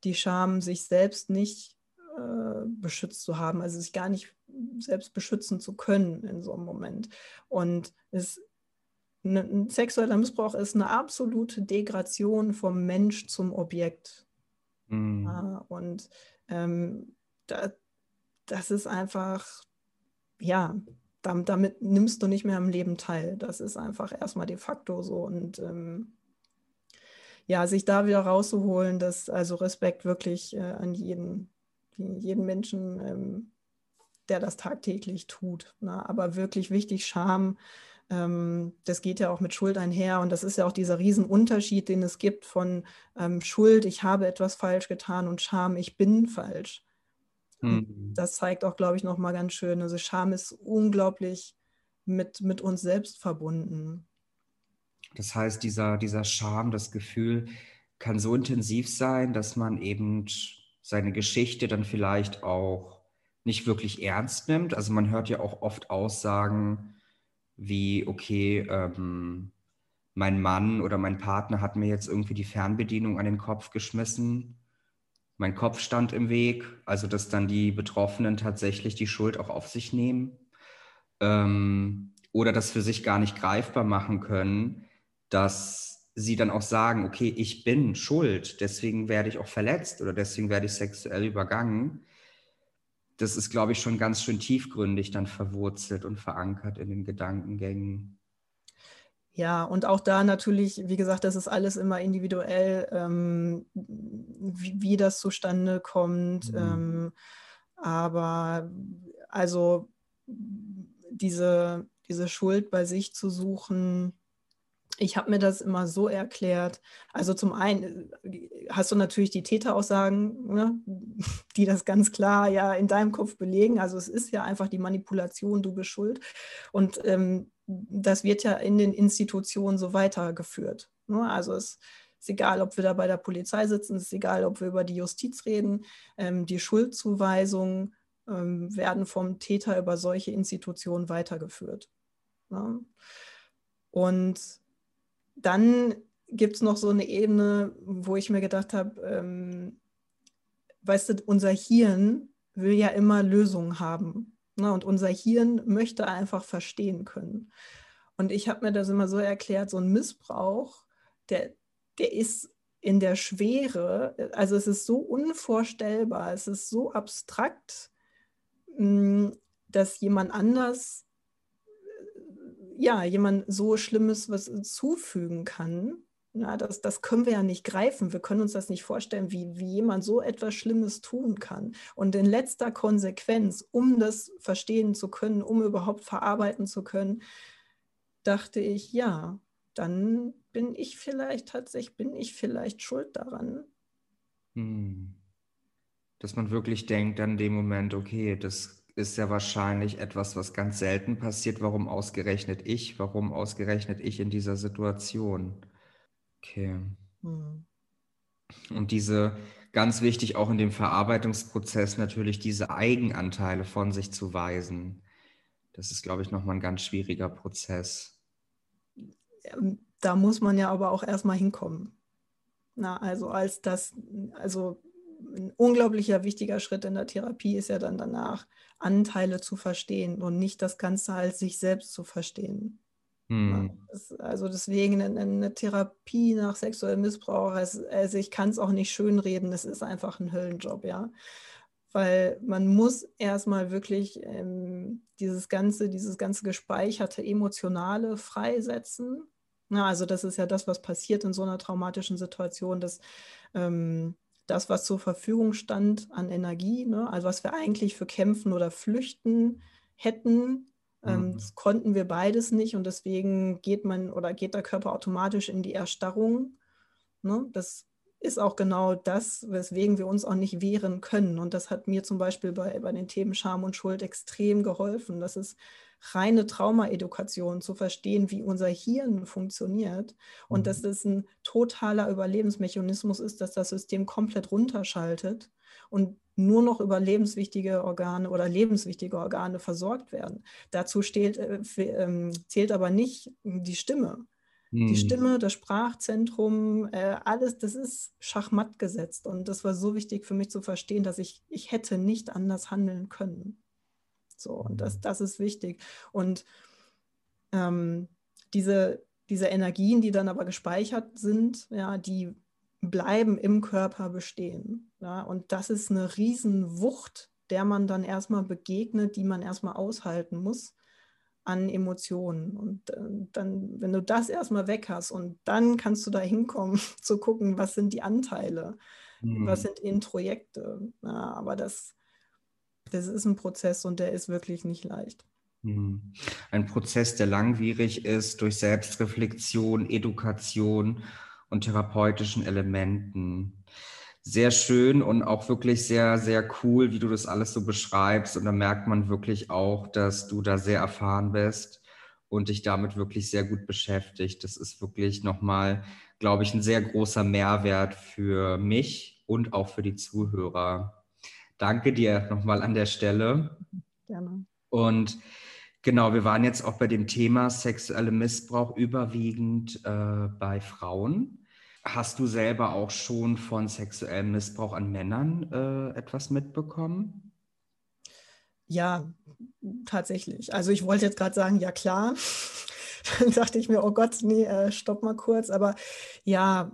die Scham, sich selbst nicht äh, beschützt zu haben, also sich gar nicht selbst beschützen zu können in so einem Moment. Und es, ne, ein sexueller Missbrauch ist eine absolute Degradation vom Mensch zum Objekt. Mhm. Ja, und ähm, da, das ist einfach, ja, damit, damit, nimmst du nicht mehr am Leben teil. Das ist einfach erstmal de facto so. Und ähm, ja, sich da wieder rauszuholen, dass also Respekt wirklich äh, an jeden, jeden Menschen, ähm, der das tagtäglich tut. Ne? Aber wirklich wichtig, Scham, ähm, das geht ja auch mit Schuld einher und das ist ja auch dieser Riesenunterschied, den es gibt von ähm, Schuld, ich habe etwas falsch getan und Scham, ich bin falsch. Mhm. Das zeigt auch, glaube ich, nochmal ganz schön. Also Scham ist unglaublich mit, mit uns selbst verbunden. Das heißt, dieser, dieser Charme, das Gefühl kann so intensiv sein, dass man eben seine Geschichte dann vielleicht auch nicht wirklich ernst nimmt. Also man hört ja auch oft Aussagen wie, okay, ähm, mein Mann oder mein Partner hat mir jetzt irgendwie die Fernbedienung an den Kopf geschmissen. Mein Kopf stand im Weg. Also dass dann die Betroffenen tatsächlich die Schuld auch auf sich nehmen. Ähm, oder das für sich gar nicht greifbar machen können, dass sie dann auch sagen, okay, ich bin schuld, deswegen werde ich auch verletzt oder deswegen werde ich sexuell übergangen. Das ist, glaube ich, schon ganz schön tiefgründig dann verwurzelt und verankert in den Gedankengängen. Ja, und auch da natürlich, wie gesagt, das ist alles immer individuell, ähm, wie, wie, das zustande kommt. Mhm. Ähm, aber also diese, diese Schuld bei sich zu suchen, ich habe mir das immer so erklärt. Also zum einen äh, hast du natürlich die Täteraussagen, ne, (laughs) die das ganz klar ja in deinem Kopf belegen. Also es ist ja einfach die Manipulation, du bist schuld. Und ähm, das wird ja in den Institutionen so weitergeführt. Ne? Also es ist egal, ob wir da bei der Polizei sitzen, es ist egal, ob wir über die Justiz reden. Ähm, die Schuldzuweisungen ähm, werden vom Täter über solche Institutionen weitergeführt. Ne? Und dann gibt es noch so eine Ebene, wo ich mir gedacht habe, ähm, weißt du, unser Hirn will ja immer Lösungen haben. Ne? Und unser Hirn möchte einfach verstehen können. Und ich habe mir das immer so erklärt, so ein Missbrauch, der, der ist in der Schwere, also es ist so unvorstellbar, es ist so abstrakt, mm, dass jemand anders ja, jemand so Schlimmes was zufügen kann. Na, das, das können wir ja nicht greifen. Wir können uns das nicht vorstellen, wie, wie jemand so etwas Schlimmes tun kann. Und in letzter Konsequenz, um das verstehen zu können, um überhaupt verarbeiten zu können, dachte ich, ja, dann bin ich vielleicht tatsächlich, bin ich vielleicht schuld daran. Hm. Dass man wirklich denkt an dem Moment, okay, das ist ja wahrscheinlich etwas, was ganz selten passiert. Warum ausgerechnet ich? Warum ausgerechnet ich in dieser Situation? Okay. Hm. Und diese, ganz wichtig auch in dem Verarbeitungsprozess natürlich diese Eigenanteile von sich zu weisen. Das ist, glaube ich, nochmal ein ganz schwieriger Prozess. Ähm, da muss man ja aber auch erstmal hinkommen. Na, also als das, also ein unglaublicher wichtiger Schritt in der Therapie ist ja dann danach, Anteile zu verstehen und nicht das Ganze als sich selbst zu verstehen. Hm. Das, also deswegen eine, Therapie nach sexuellem Missbrauch, also, ich kann es auch nicht schönreden, es ist einfach ein Höllenjob, ja. Weil man muss erstmal wirklich ähm, dieses ganze, dieses ganze gespeicherte Emotionale freisetzen. Ja, also das ist ja das, was passiert in so einer traumatischen Situation, dass ähm, das, was zur Verfügung stand an Energie, ne, also was wir eigentlich für Kämpfen oder Flüchten hätten, ähm, mhm. Das konnten wir beides nicht und deswegen geht man oder geht der Körper automatisch in die Erstarrung. Ne? Das ist auch genau das, weswegen wir uns auch nicht wehren können. Und das hat mir zum Beispiel bei, bei den Themen Scham und Schuld extrem geholfen. Das ist reine Traumaedukation, zu verstehen, wie unser Hirn funktioniert und mhm. dass das ein totaler Überlebensmechanismus ist, dass das System komplett runterschaltet und nur noch über lebenswichtige Organe oder lebenswichtige Organe versorgt werden. Dazu steht, äh, äh, zählt aber nicht die Stimme. Hm. Die Stimme, das Sprachzentrum, äh, alles, das ist schachmatt gesetzt. Und das war so wichtig für mich zu verstehen, dass ich, ich hätte nicht anders handeln können. So, und das, das ist wichtig. Und ähm, diese, diese Energien, die dann aber gespeichert sind, ja, die bleiben im Körper bestehen. Ja? Und das ist eine Riesenwucht, der man dann erstmal begegnet, die man erstmal aushalten muss an Emotionen. Und äh, dann, wenn du das erstmal weg hast und dann kannst du da hinkommen, (laughs) zu gucken, was sind die Anteile, mhm. was sind Introjekte. Ja, aber das, das ist ein Prozess und der ist wirklich nicht leicht. Mhm. Ein Prozess, der langwierig ist durch Selbstreflexion, Education und therapeutischen Elementen. Sehr schön und auch wirklich sehr, sehr cool, wie du das alles so beschreibst. Und da merkt man wirklich auch, dass du da sehr erfahren bist und dich damit wirklich sehr gut beschäftigt. Das ist wirklich nochmal, glaube ich, ein sehr großer Mehrwert für mich und auch für die Zuhörer. Danke dir nochmal an der Stelle. Gerne. Und genau, wir waren jetzt auch bei dem Thema sexuelle Missbrauch überwiegend äh, bei Frauen. Hast du selber auch schon von sexuellem Missbrauch an Männern äh, etwas mitbekommen? Ja, tatsächlich. Also ich wollte jetzt gerade sagen, ja klar. (laughs) Dann dachte ich mir, oh Gott, nee, äh, stopp mal kurz. Aber ja,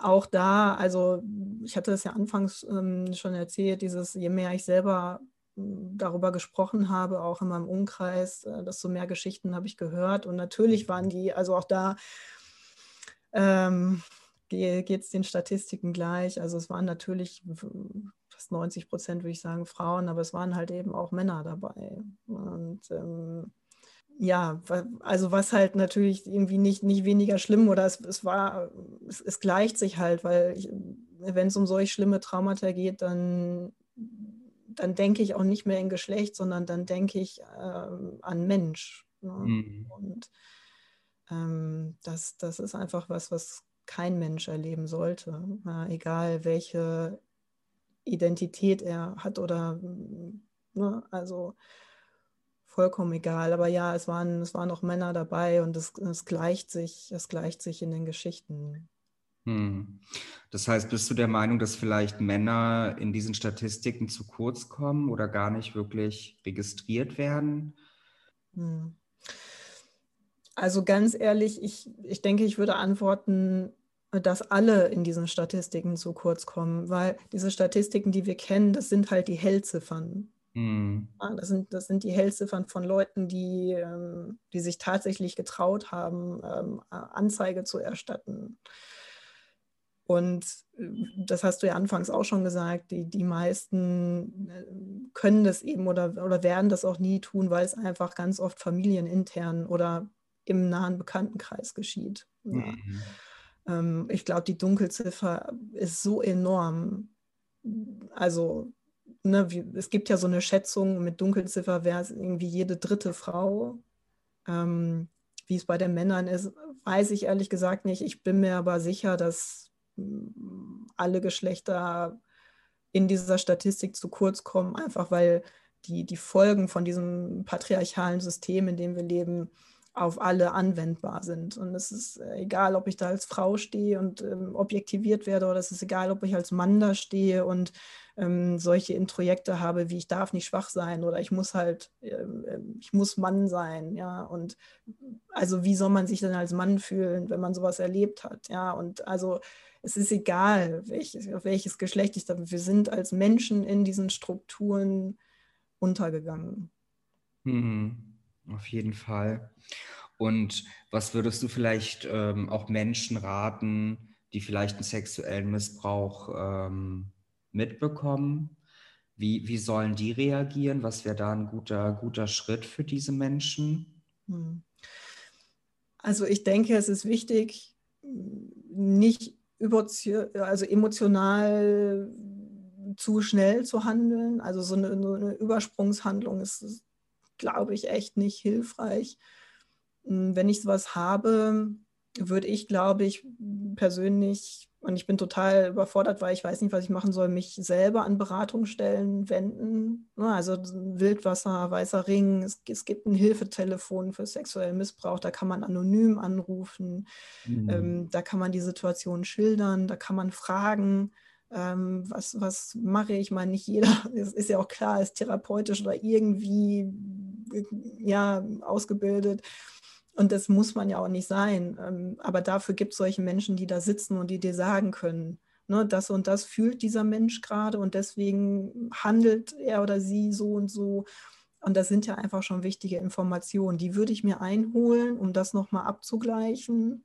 auch da, also ich hatte das ja anfangs ähm, schon erzählt, dieses, je mehr ich selber mm, darüber gesprochen habe, auch in meinem Umkreis, äh, desto mehr Geschichten habe ich gehört. Und natürlich waren die, also auch da ähm, geht es den Statistiken gleich. Also es waren natürlich fast 90 Prozent, würde ich sagen, Frauen, aber es waren halt eben auch Männer dabei. Und ähm, ja, also was halt natürlich irgendwie nicht, nicht weniger schlimm oder es, es war, es, es gleicht sich halt, weil wenn es um solch schlimme Traumata geht, dann, dann denke ich auch nicht mehr in Geschlecht, sondern dann denke ich ähm, an Mensch. Ne? Mhm. Und ähm, das, das ist einfach was, was kein Mensch erleben sollte, äh, egal welche Identität er hat oder ne, also vollkommen egal. Aber ja, es waren, es waren auch Männer dabei und es, es gleicht sich, es gleicht sich in den Geschichten. Hm. Das heißt, bist du der Meinung, dass vielleicht Männer in diesen Statistiken zu kurz kommen oder gar nicht wirklich registriert werden? Hm. Also ganz ehrlich, ich, ich denke, ich würde antworten, dass alle in diesen Statistiken zu kurz kommen, weil diese Statistiken, die wir kennen, das sind halt die Hellziffern. Mhm. das, sind, das sind die Hellziffern von Leuten, die, ähm, die sich tatsächlich getraut haben, ähm, Anzeige zu erstatten. Und äh, das hast du ja anfangs auch schon gesagt, die, die meisten äh, können das eben oder, oder werden das auch nie tun, weil es einfach ganz oft familienintern oder im nahen Bekanntenkreis geschieht. Ja. Mhm. Ähm, ich glaube, die Dunkelziffer ist so enorm. Also ne, es gibt ja so eine Schätzung, mit Dunkelziffer wäre es irgendwie jede dritte Frau. Ähm, wie es bei den Männern ist, weiß ich ehrlich gesagt nicht. Ich bin mir aber sicher, dass mm, alle Geschlechter in dieser Statistik zu kurz kommen, einfach weil die, die Folgen von diesem patriarchalen System, in dem wir leben, auf alle anwendbar sind. Und es ist äh, egal, ob ich da als Frau stehe und ähm, objektiviert werde, oder es ist egal, ob ich als Mann da stehe und ähm, solche Introjekte habe, wie ich darf nicht schwach sein oder ich muss halt, ähm, ähm, ich muss Mann sein, ja. Und also wie soll man sich denn als Mann fühlen, wenn man sowas erlebt hat, ja. Und also es ist egal, welches, welches Geschlecht ich da bin. Wir sind als Menschen in diesen Strukturen untergegangen. Mhm. Auf jeden Fall. Und was würdest du vielleicht ähm, auch Menschen raten, die vielleicht einen sexuellen Missbrauch ähm, mitbekommen? Wie, wie sollen die reagieren? Was wäre da ein guter, guter Schritt für diese Menschen? Hm. Also ich denke, es ist wichtig, nicht also emotional zu schnell zu handeln. Also so eine, so eine Übersprungshandlung ist, glaube ich, echt nicht hilfreich. Hm, wenn ich sowas habe, würde ich, glaube ich, persönlich, und ich bin total überfordert, weil ich weiß nicht, was ich machen soll, mich selber an Beratungsstellen wenden. Also Wildwasser, Weißer Ring, es, es gibt ein Hilfetelefon für sexuellen Missbrauch, da kann man anonym anrufen, mhm. ähm, da kann man die Situation schildern, da kann man fragen ähm, was, was mache ich? Ich meine, nicht jeder, (laughs) es ist ja auch klar, ist therapeutisch oder irgendwie ja, ausgebildet. Und das muss man ja auch nicht sein. Ähm, aber dafür gibt es solche Menschen, die da sitzen und die dir sagen können, ne, das und das fühlt dieser Mensch gerade und deswegen handelt er oder sie so und so. Und das sind ja einfach schon wichtige Informationen. Die würde ich mir einholen, um das nochmal abzugleichen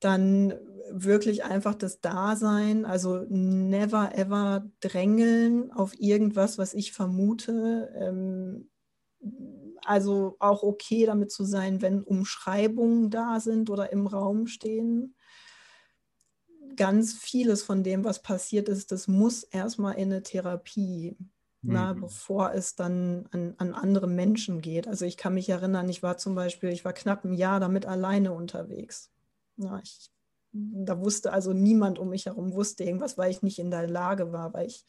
dann wirklich einfach das Dasein, also never ever drängeln auf irgendwas, was ich vermute. Ähm, also auch okay damit zu sein, wenn Umschreibungen da sind oder im Raum stehen. Ganz vieles von dem, was passiert ist, das muss erstmal in eine Therapie, mhm. na, bevor es dann an, an andere Menschen geht. Also ich kann mich erinnern, ich war zum Beispiel, ich war knapp ein Jahr damit alleine unterwegs ja, ich, da wusste also niemand um mich herum, wusste irgendwas, weil ich nicht in der Lage war, weil ich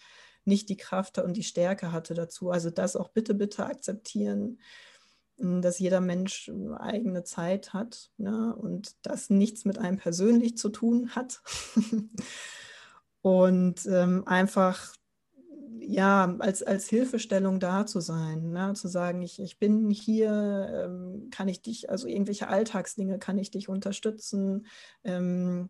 nicht die Kraft und die Stärke hatte dazu. Also das auch bitte, bitte akzeptieren, hm, dass jeder Mensch eigene Zeit hat ne? und das nichts mit einem persönlich zu tun hat. (laughs) und ähm, einfach ja, als, als Hilfestellung da zu sein, ne? zu sagen, ich, ich bin hier, ähm, kann ich dich, also irgendwelche Alltagsdinge kann ich dich unterstützen. Ähm,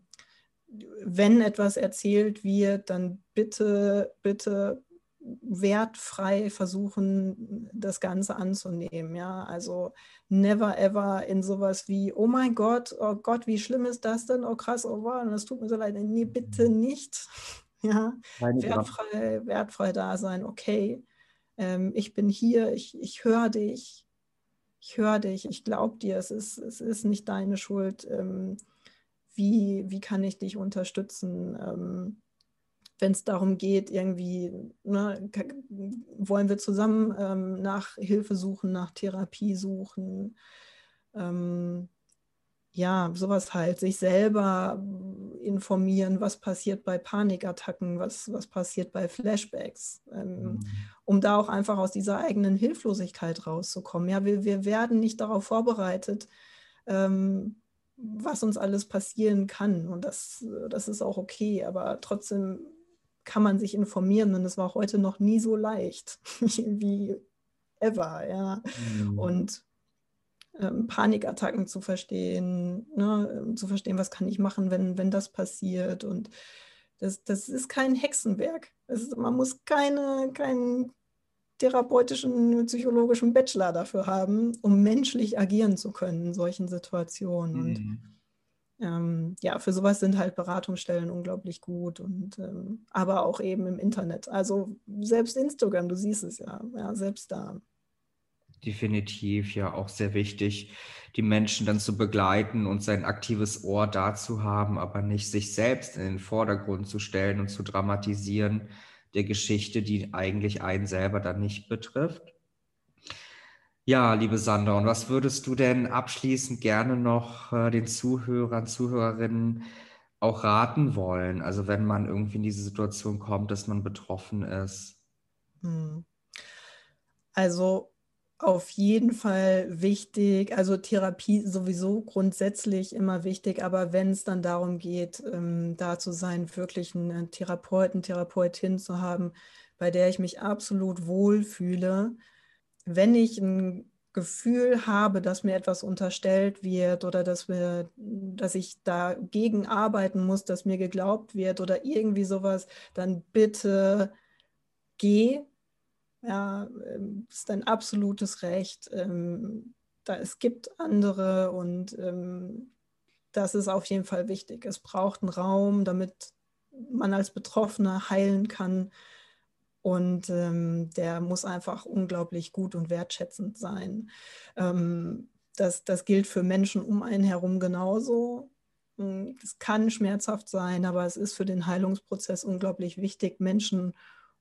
wenn etwas erzählt wird, dann bitte, bitte wertfrei versuchen, das Ganze anzunehmen. Ja, also never ever in sowas wie, oh mein Gott, oh Gott, wie schlimm ist das denn? Oh krass, oh wow, das tut mir so leid. Nee, bitte nicht. (laughs) Ja, wertfrei, wertfrei da sein, okay, ähm, ich bin hier, ich, ich höre dich, ich höre dich, ich glaube dir, es ist, es ist nicht deine Schuld. Ähm, wie, wie kann ich dich unterstützen? Ähm, wenn es darum geht, irgendwie, ne, wollen wir zusammen ähm, nach Hilfe suchen, nach Therapie suchen. Ähm, ja, sowas halt, sich selber informieren, was passiert bei Panikattacken, was, was passiert bei Flashbacks, ähm, mhm. um da auch einfach aus dieser eigenen Hilflosigkeit rauszukommen. Ja, wir, wir werden nicht darauf vorbereitet, ähm, was uns alles passieren kann. Und das, das ist auch okay, aber trotzdem kann man sich informieren und es war heute noch nie so leicht (laughs) wie ever, ja. Mhm. Und ähm, Panikattacken zu verstehen, ne, ähm, zu verstehen, was kann ich machen, wenn, wenn das passiert. Und das, das ist kein Hexenwerk. Ist, man muss keine, keinen therapeutischen, psychologischen Bachelor dafür haben, um menschlich agieren zu können in solchen Situationen. Mhm. Und ähm, ja, für sowas sind halt Beratungsstellen unglaublich gut und ähm, aber auch eben im Internet. Also selbst Instagram, du siehst es ja, ja selbst da. Definitiv, ja, auch sehr wichtig, die Menschen dann zu begleiten und sein aktives Ohr dazu haben, aber nicht sich selbst in den Vordergrund zu stellen und zu dramatisieren der Geschichte, die eigentlich einen selber dann nicht betrifft. Ja, liebe Sandra, und was würdest du denn abschließend gerne noch äh, den Zuhörern, Zuhörerinnen auch raten wollen? Also wenn man irgendwie in diese Situation kommt, dass man betroffen ist. Hm. Also auf jeden Fall wichtig, also Therapie sowieso grundsätzlich immer wichtig, aber wenn es dann darum geht, ähm, da zu sein, wirklich einen Therapeuten, Therapeutin zu haben, bei der ich mich absolut wohlfühle, wenn ich ein Gefühl habe, dass mir etwas unterstellt wird oder dass, wir, dass ich dagegen arbeiten muss, dass mir geglaubt wird oder irgendwie sowas, dann bitte geh ja, ähm, ist ein absolutes Recht. Ähm, da, es gibt andere und ähm, das ist auf jeden Fall wichtig. Es braucht einen Raum, damit man als Betroffener heilen kann. Und ähm, der muss einfach unglaublich gut und wertschätzend sein. Ähm, das, das gilt für Menschen um einen herum genauso. Hm, es kann schmerzhaft sein, aber es ist für den Heilungsprozess unglaublich wichtig, Menschen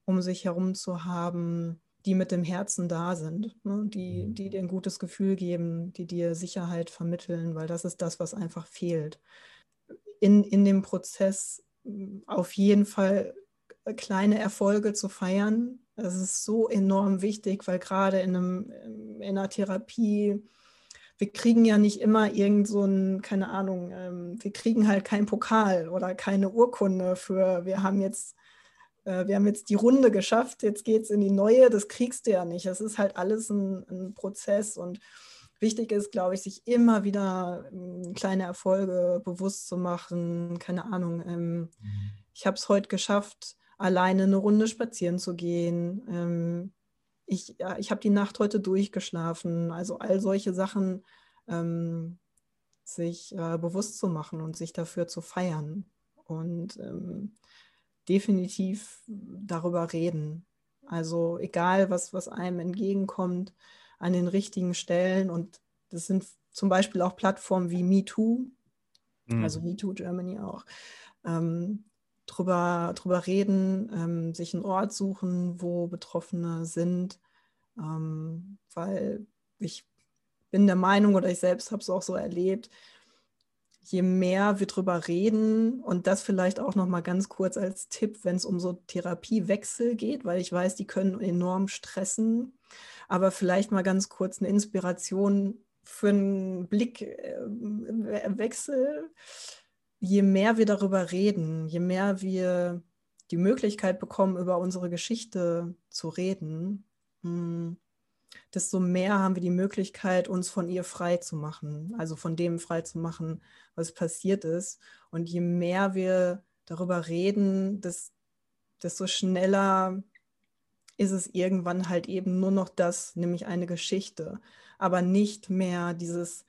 um sich herum zu haben, die mit dem Herzen da sind, ne? die, mhm. die dir ein gutes Gefühl geben, die dir Sicherheit vermitteln, weil das ist das, was einfach fehlt. In, in dem Prozess hm, auf jeden Fall äh, kleine Erfolge zu feiern. Das ist so enorm wichtig, weil gerade in, einem, in einer Therapie, wir kriegen ja nicht immer irgend so ein, keine Ahnung, ähm, wir kriegen halt keinen Pokal oder keine Urkunde für, wir haben jetzt wir haben jetzt die Runde geschafft, jetzt geht es in die neue, das kriegst du ja nicht. Es ist halt alles ein, ein Prozess und wichtig ist, glaube ich, sich immer wieder ähm, kleine Erfolge bewusst zu machen. Keine Ahnung, ähm, mhm. ich habe es heute geschafft, alleine eine Runde spazieren zu gehen. Ähm, ich ja, ich habe die Nacht heute durchgeschlafen. Also all solche Sachen ähm, sich äh, bewusst zu machen und sich dafür zu feiern. Und ähm, definitiv darüber reden. Also egal, was, was einem entgegenkommt, an den richtigen Stellen. Und das sind zum Beispiel auch Plattformen wie MeToo, mhm. also MeToo Germany auch, ähm, drüber, drüber reden, ähm, sich einen Ort suchen, wo Betroffene sind, ähm, weil ich bin der Meinung oder ich selbst habe es auch so erlebt, je mehr wir drüber reden und das vielleicht auch noch mal ganz kurz als Tipp, wenn es um so Therapiewechsel geht, weil ich weiß, die können enorm stressen, aber vielleicht mal ganz kurz eine Inspiration für einen Blickwechsel. Je mehr wir darüber reden, je mehr wir die Möglichkeit bekommen, über unsere Geschichte zu reden, hm, desto mehr haben wir die Möglichkeit, uns von ihr frei zu machen, also von dem frei zu machen, was passiert ist. Und je mehr wir darüber reden, desto schneller ist es irgendwann halt eben nur noch das, nämlich eine Geschichte, aber nicht mehr dieses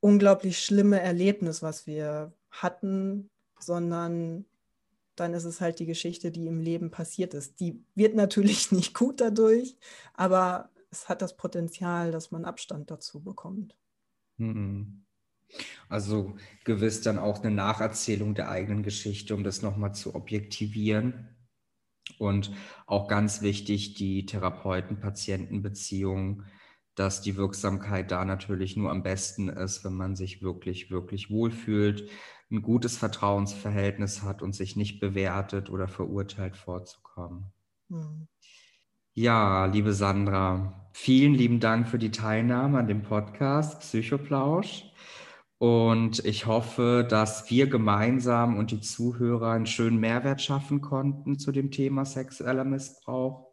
unglaublich schlimme Erlebnis, was wir hatten, sondern dann ist es halt die Geschichte, die im Leben passiert ist. Die wird natürlich (laughs) nicht gut dadurch, aber es hat das Potenzial, dass man Abstand dazu bekommt. Mhm. Also gewiss dann auch eine Nacherzählung der eigenen Geschichte, um das nochmal zu objektivieren. Und auch ganz wichtig, die Therapeuten-Patienten-Beziehung, dass die Wirksamkeit da natürlich nur am besten ist, wenn man sich wirklich, wirklich wohlfühlt, ein gutes Vertrauensverhältnis hat und sich nicht bewertet oder verurteilt vorzukommen. Hm. Ja, liebe Sandra, vielen lieben Dank für die Teilnahme an dem Podcast Psychoplausch. Und ich hoffe, dass wir gemeinsam und die Zuhörer einen schönen Mehrwert schaffen konnten zu dem Thema sexueller Missbrauch.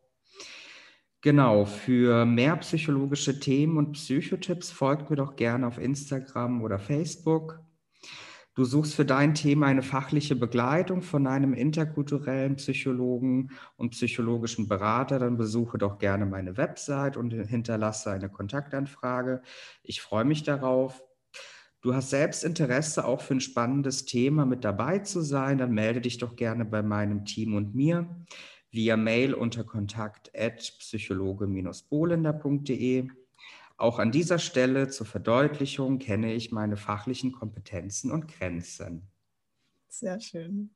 Genau, für mehr psychologische Themen und Psychotipps folgt mir doch gerne auf Instagram oder Facebook. Du suchst für dein Thema eine fachliche Begleitung von einem interkulturellen Psychologen und psychologischen Berater, dann besuche doch gerne meine Website und hinterlasse eine Kontaktanfrage. Ich freue mich darauf. Du hast selbst Interesse, auch für ein spannendes Thema mit dabei zu sein, dann melde dich doch gerne bei meinem Team und mir via Mail unter kontakt at psychologe-bolender.de. Auch an dieser Stelle zur Verdeutlichung kenne ich meine fachlichen Kompetenzen und Grenzen. Sehr schön.